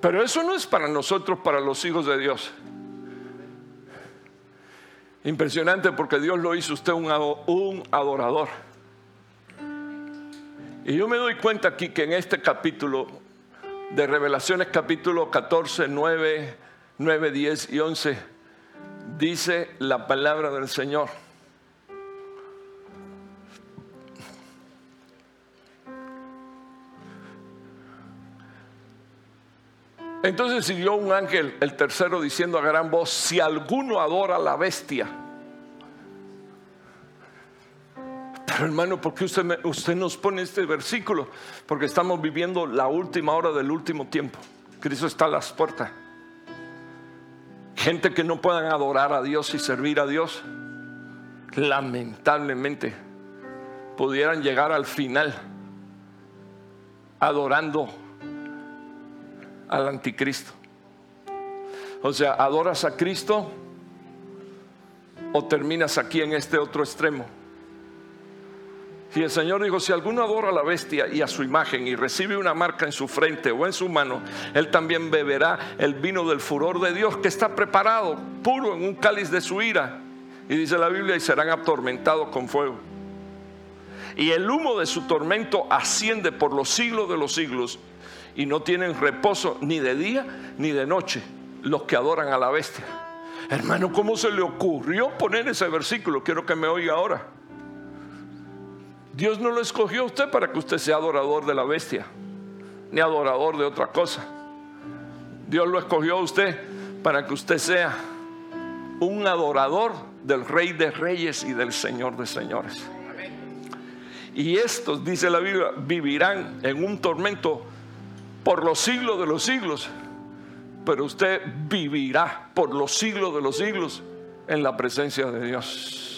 Pero eso no es para nosotros, para los hijos de Dios. Impresionante porque Dios lo hizo usted un adorador. Y yo me doy cuenta aquí que en este capítulo de Revelaciones, capítulo 14, 9, 9, 10 y 11, dice la palabra del Señor. Entonces siguió un ángel, el tercero, diciendo a gran voz, si alguno adora a la bestia, hermano, ¿por qué usted, usted nos pone este versículo? Porque estamos viviendo la última hora del último tiempo. Cristo está a las puertas. Gente que no puedan adorar a Dios y servir a Dios, lamentablemente, pudieran llegar al final adorando al anticristo. O sea, adoras a Cristo o terminas aquí en este otro extremo. Y el Señor dijo, si alguno adora a la bestia y a su imagen y recibe una marca en su frente o en su mano, él también beberá el vino del furor de Dios que está preparado, puro en un cáliz de su ira. Y dice la Biblia, y serán atormentados con fuego. Y el humo de su tormento asciende por los siglos de los siglos y no tienen reposo ni de día ni de noche los que adoran a la bestia. Hermano, ¿cómo se le ocurrió poner ese versículo? Quiero que me oiga ahora. Dios no lo escogió a usted para que usted sea adorador de la bestia, ni adorador de otra cosa. Dios lo escogió a usted para que usted sea un adorador del Rey de Reyes y del Señor de Señores. Y estos, dice la Biblia, vivirán en un tormento por los siglos de los siglos. Pero usted vivirá por los siglos de los siglos en la presencia de Dios.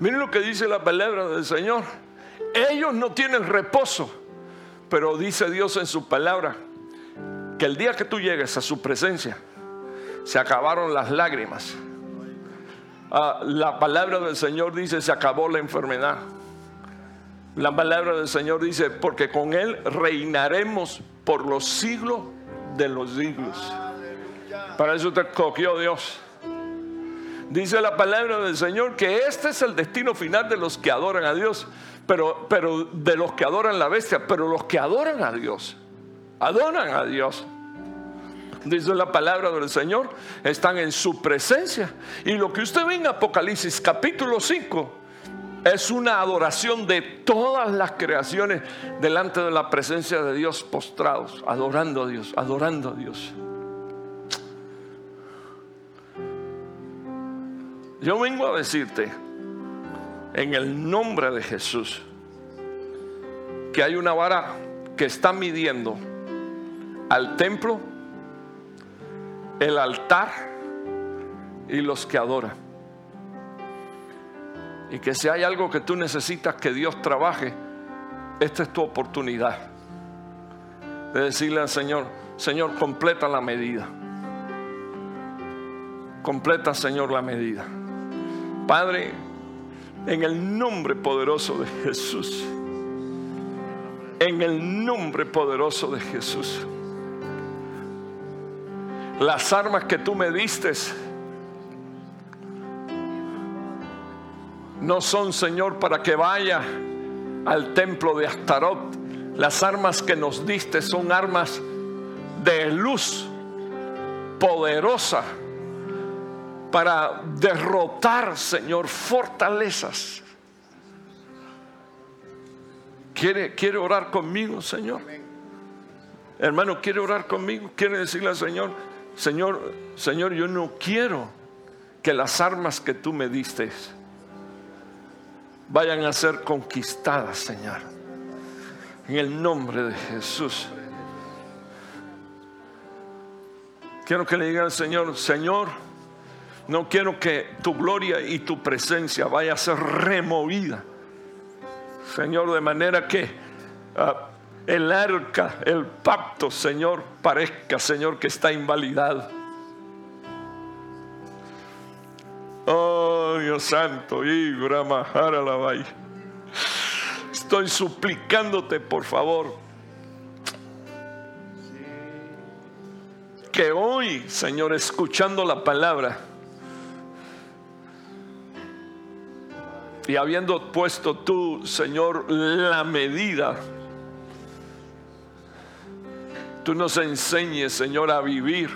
Miren lo que dice la palabra del Señor. Ellos no tienen reposo, pero dice Dios en su palabra que el día que tú llegues a su presencia, se acabaron las lágrimas. Ah, la palabra del Señor dice, se acabó la enfermedad. La palabra del Señor dice, porque con Él reinaremos por los siglos de los siglos. Para eso te cogió Dios. Dice la palabra del Señor que este es el destino final de los que adoran a Dios, pero, pero de los que adoran la bestia, pero los que adoran a Dios, adoran a Dios. dice la palabra del Señor, están en su presencia. Y lo que usted ve en Apocalipsis capítulo 5 es una adoración de todas las creaciones delante de la presencia de Dios postrados, adorando a Dios, adorando a Dios. Yo vengo a decirte, en el nombre de Jesús, que hay una vara que está midiendo al templo, el altar y los que adoran. Y que si hay algo que tú necesitas que Dios trabaje, esta es tu oportunidad de decirle al Señor, Señor, completa la medida. Completa, Señor, la medida. Padre, en el nombre poderoso de Jesús, en el nombre poderoso de Jesús, las armas que tú me diste no son, Señor, para que vaya al templo de Astarot. Las armas que nos diste son armas de luz poderosa para derrotar, Señor, fortalezas. ¿Quiere, ¿Quiere orar conmigo, Señor? Hermano, ¿quiere orar conmigo? ¿Quiere decirle al Señor, Señor, Señor, yo no quiero que las armas que tú me diste vayan a ser conquistadas, Señor? En el nombre de Jesús. Quiero que le diga al Señor, Señor, no quiero que tu gloria y tu presencia vaya a ser removida. Señor, de manera que ah, el arca, el pacto, Señor, parezca, Señor, que está invalidado. Oh Dios santo, Estoy suplicándote, por favor, que hoy, Señor, escuchando la palabra, Y habiendo puesto tú, Señor, la medida, tú nos enseñes, Señor, a vivir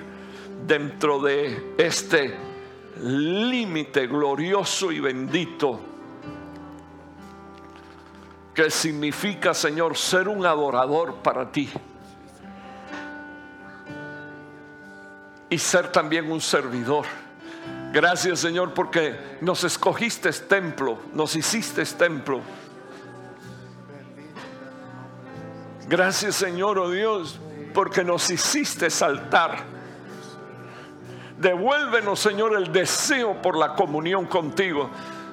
dentro de este límite glorioso y bendito que significa, Señor, ser un adorador para ti. Y ser también un servidor. Gracias Señor porque nos escogiste templo, nos hiciste templo. Gracias Señor, oh Dios, porque nos hiciste saltar. Devuélvenos Señor el deseo por la comunión contigo.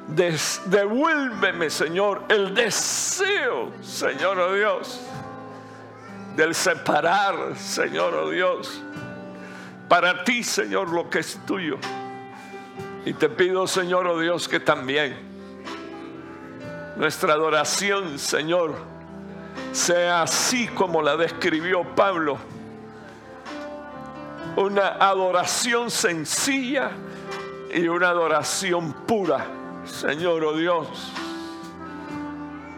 devuélveme Señor el deseo, Señor, oh Dios, del separar, Señor, oh Dios, para ti Señor lo que es tuyo. Y te pido, Señor, oh Dios, que también nuestra adoración, Señor, sea así como la describió Pablo. Una adoración sencilla y una adoración pura, Señor, oh Dios.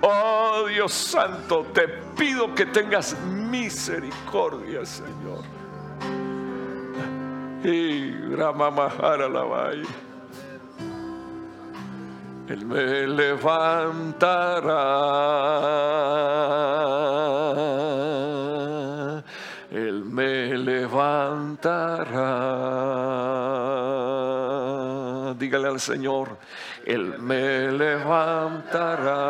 Oh Dios Santo, te pido que tengas misericordia, Señor. Y Ramamahara la él me levantará. Él me levantará. Dígale al Señor, Él me levantará.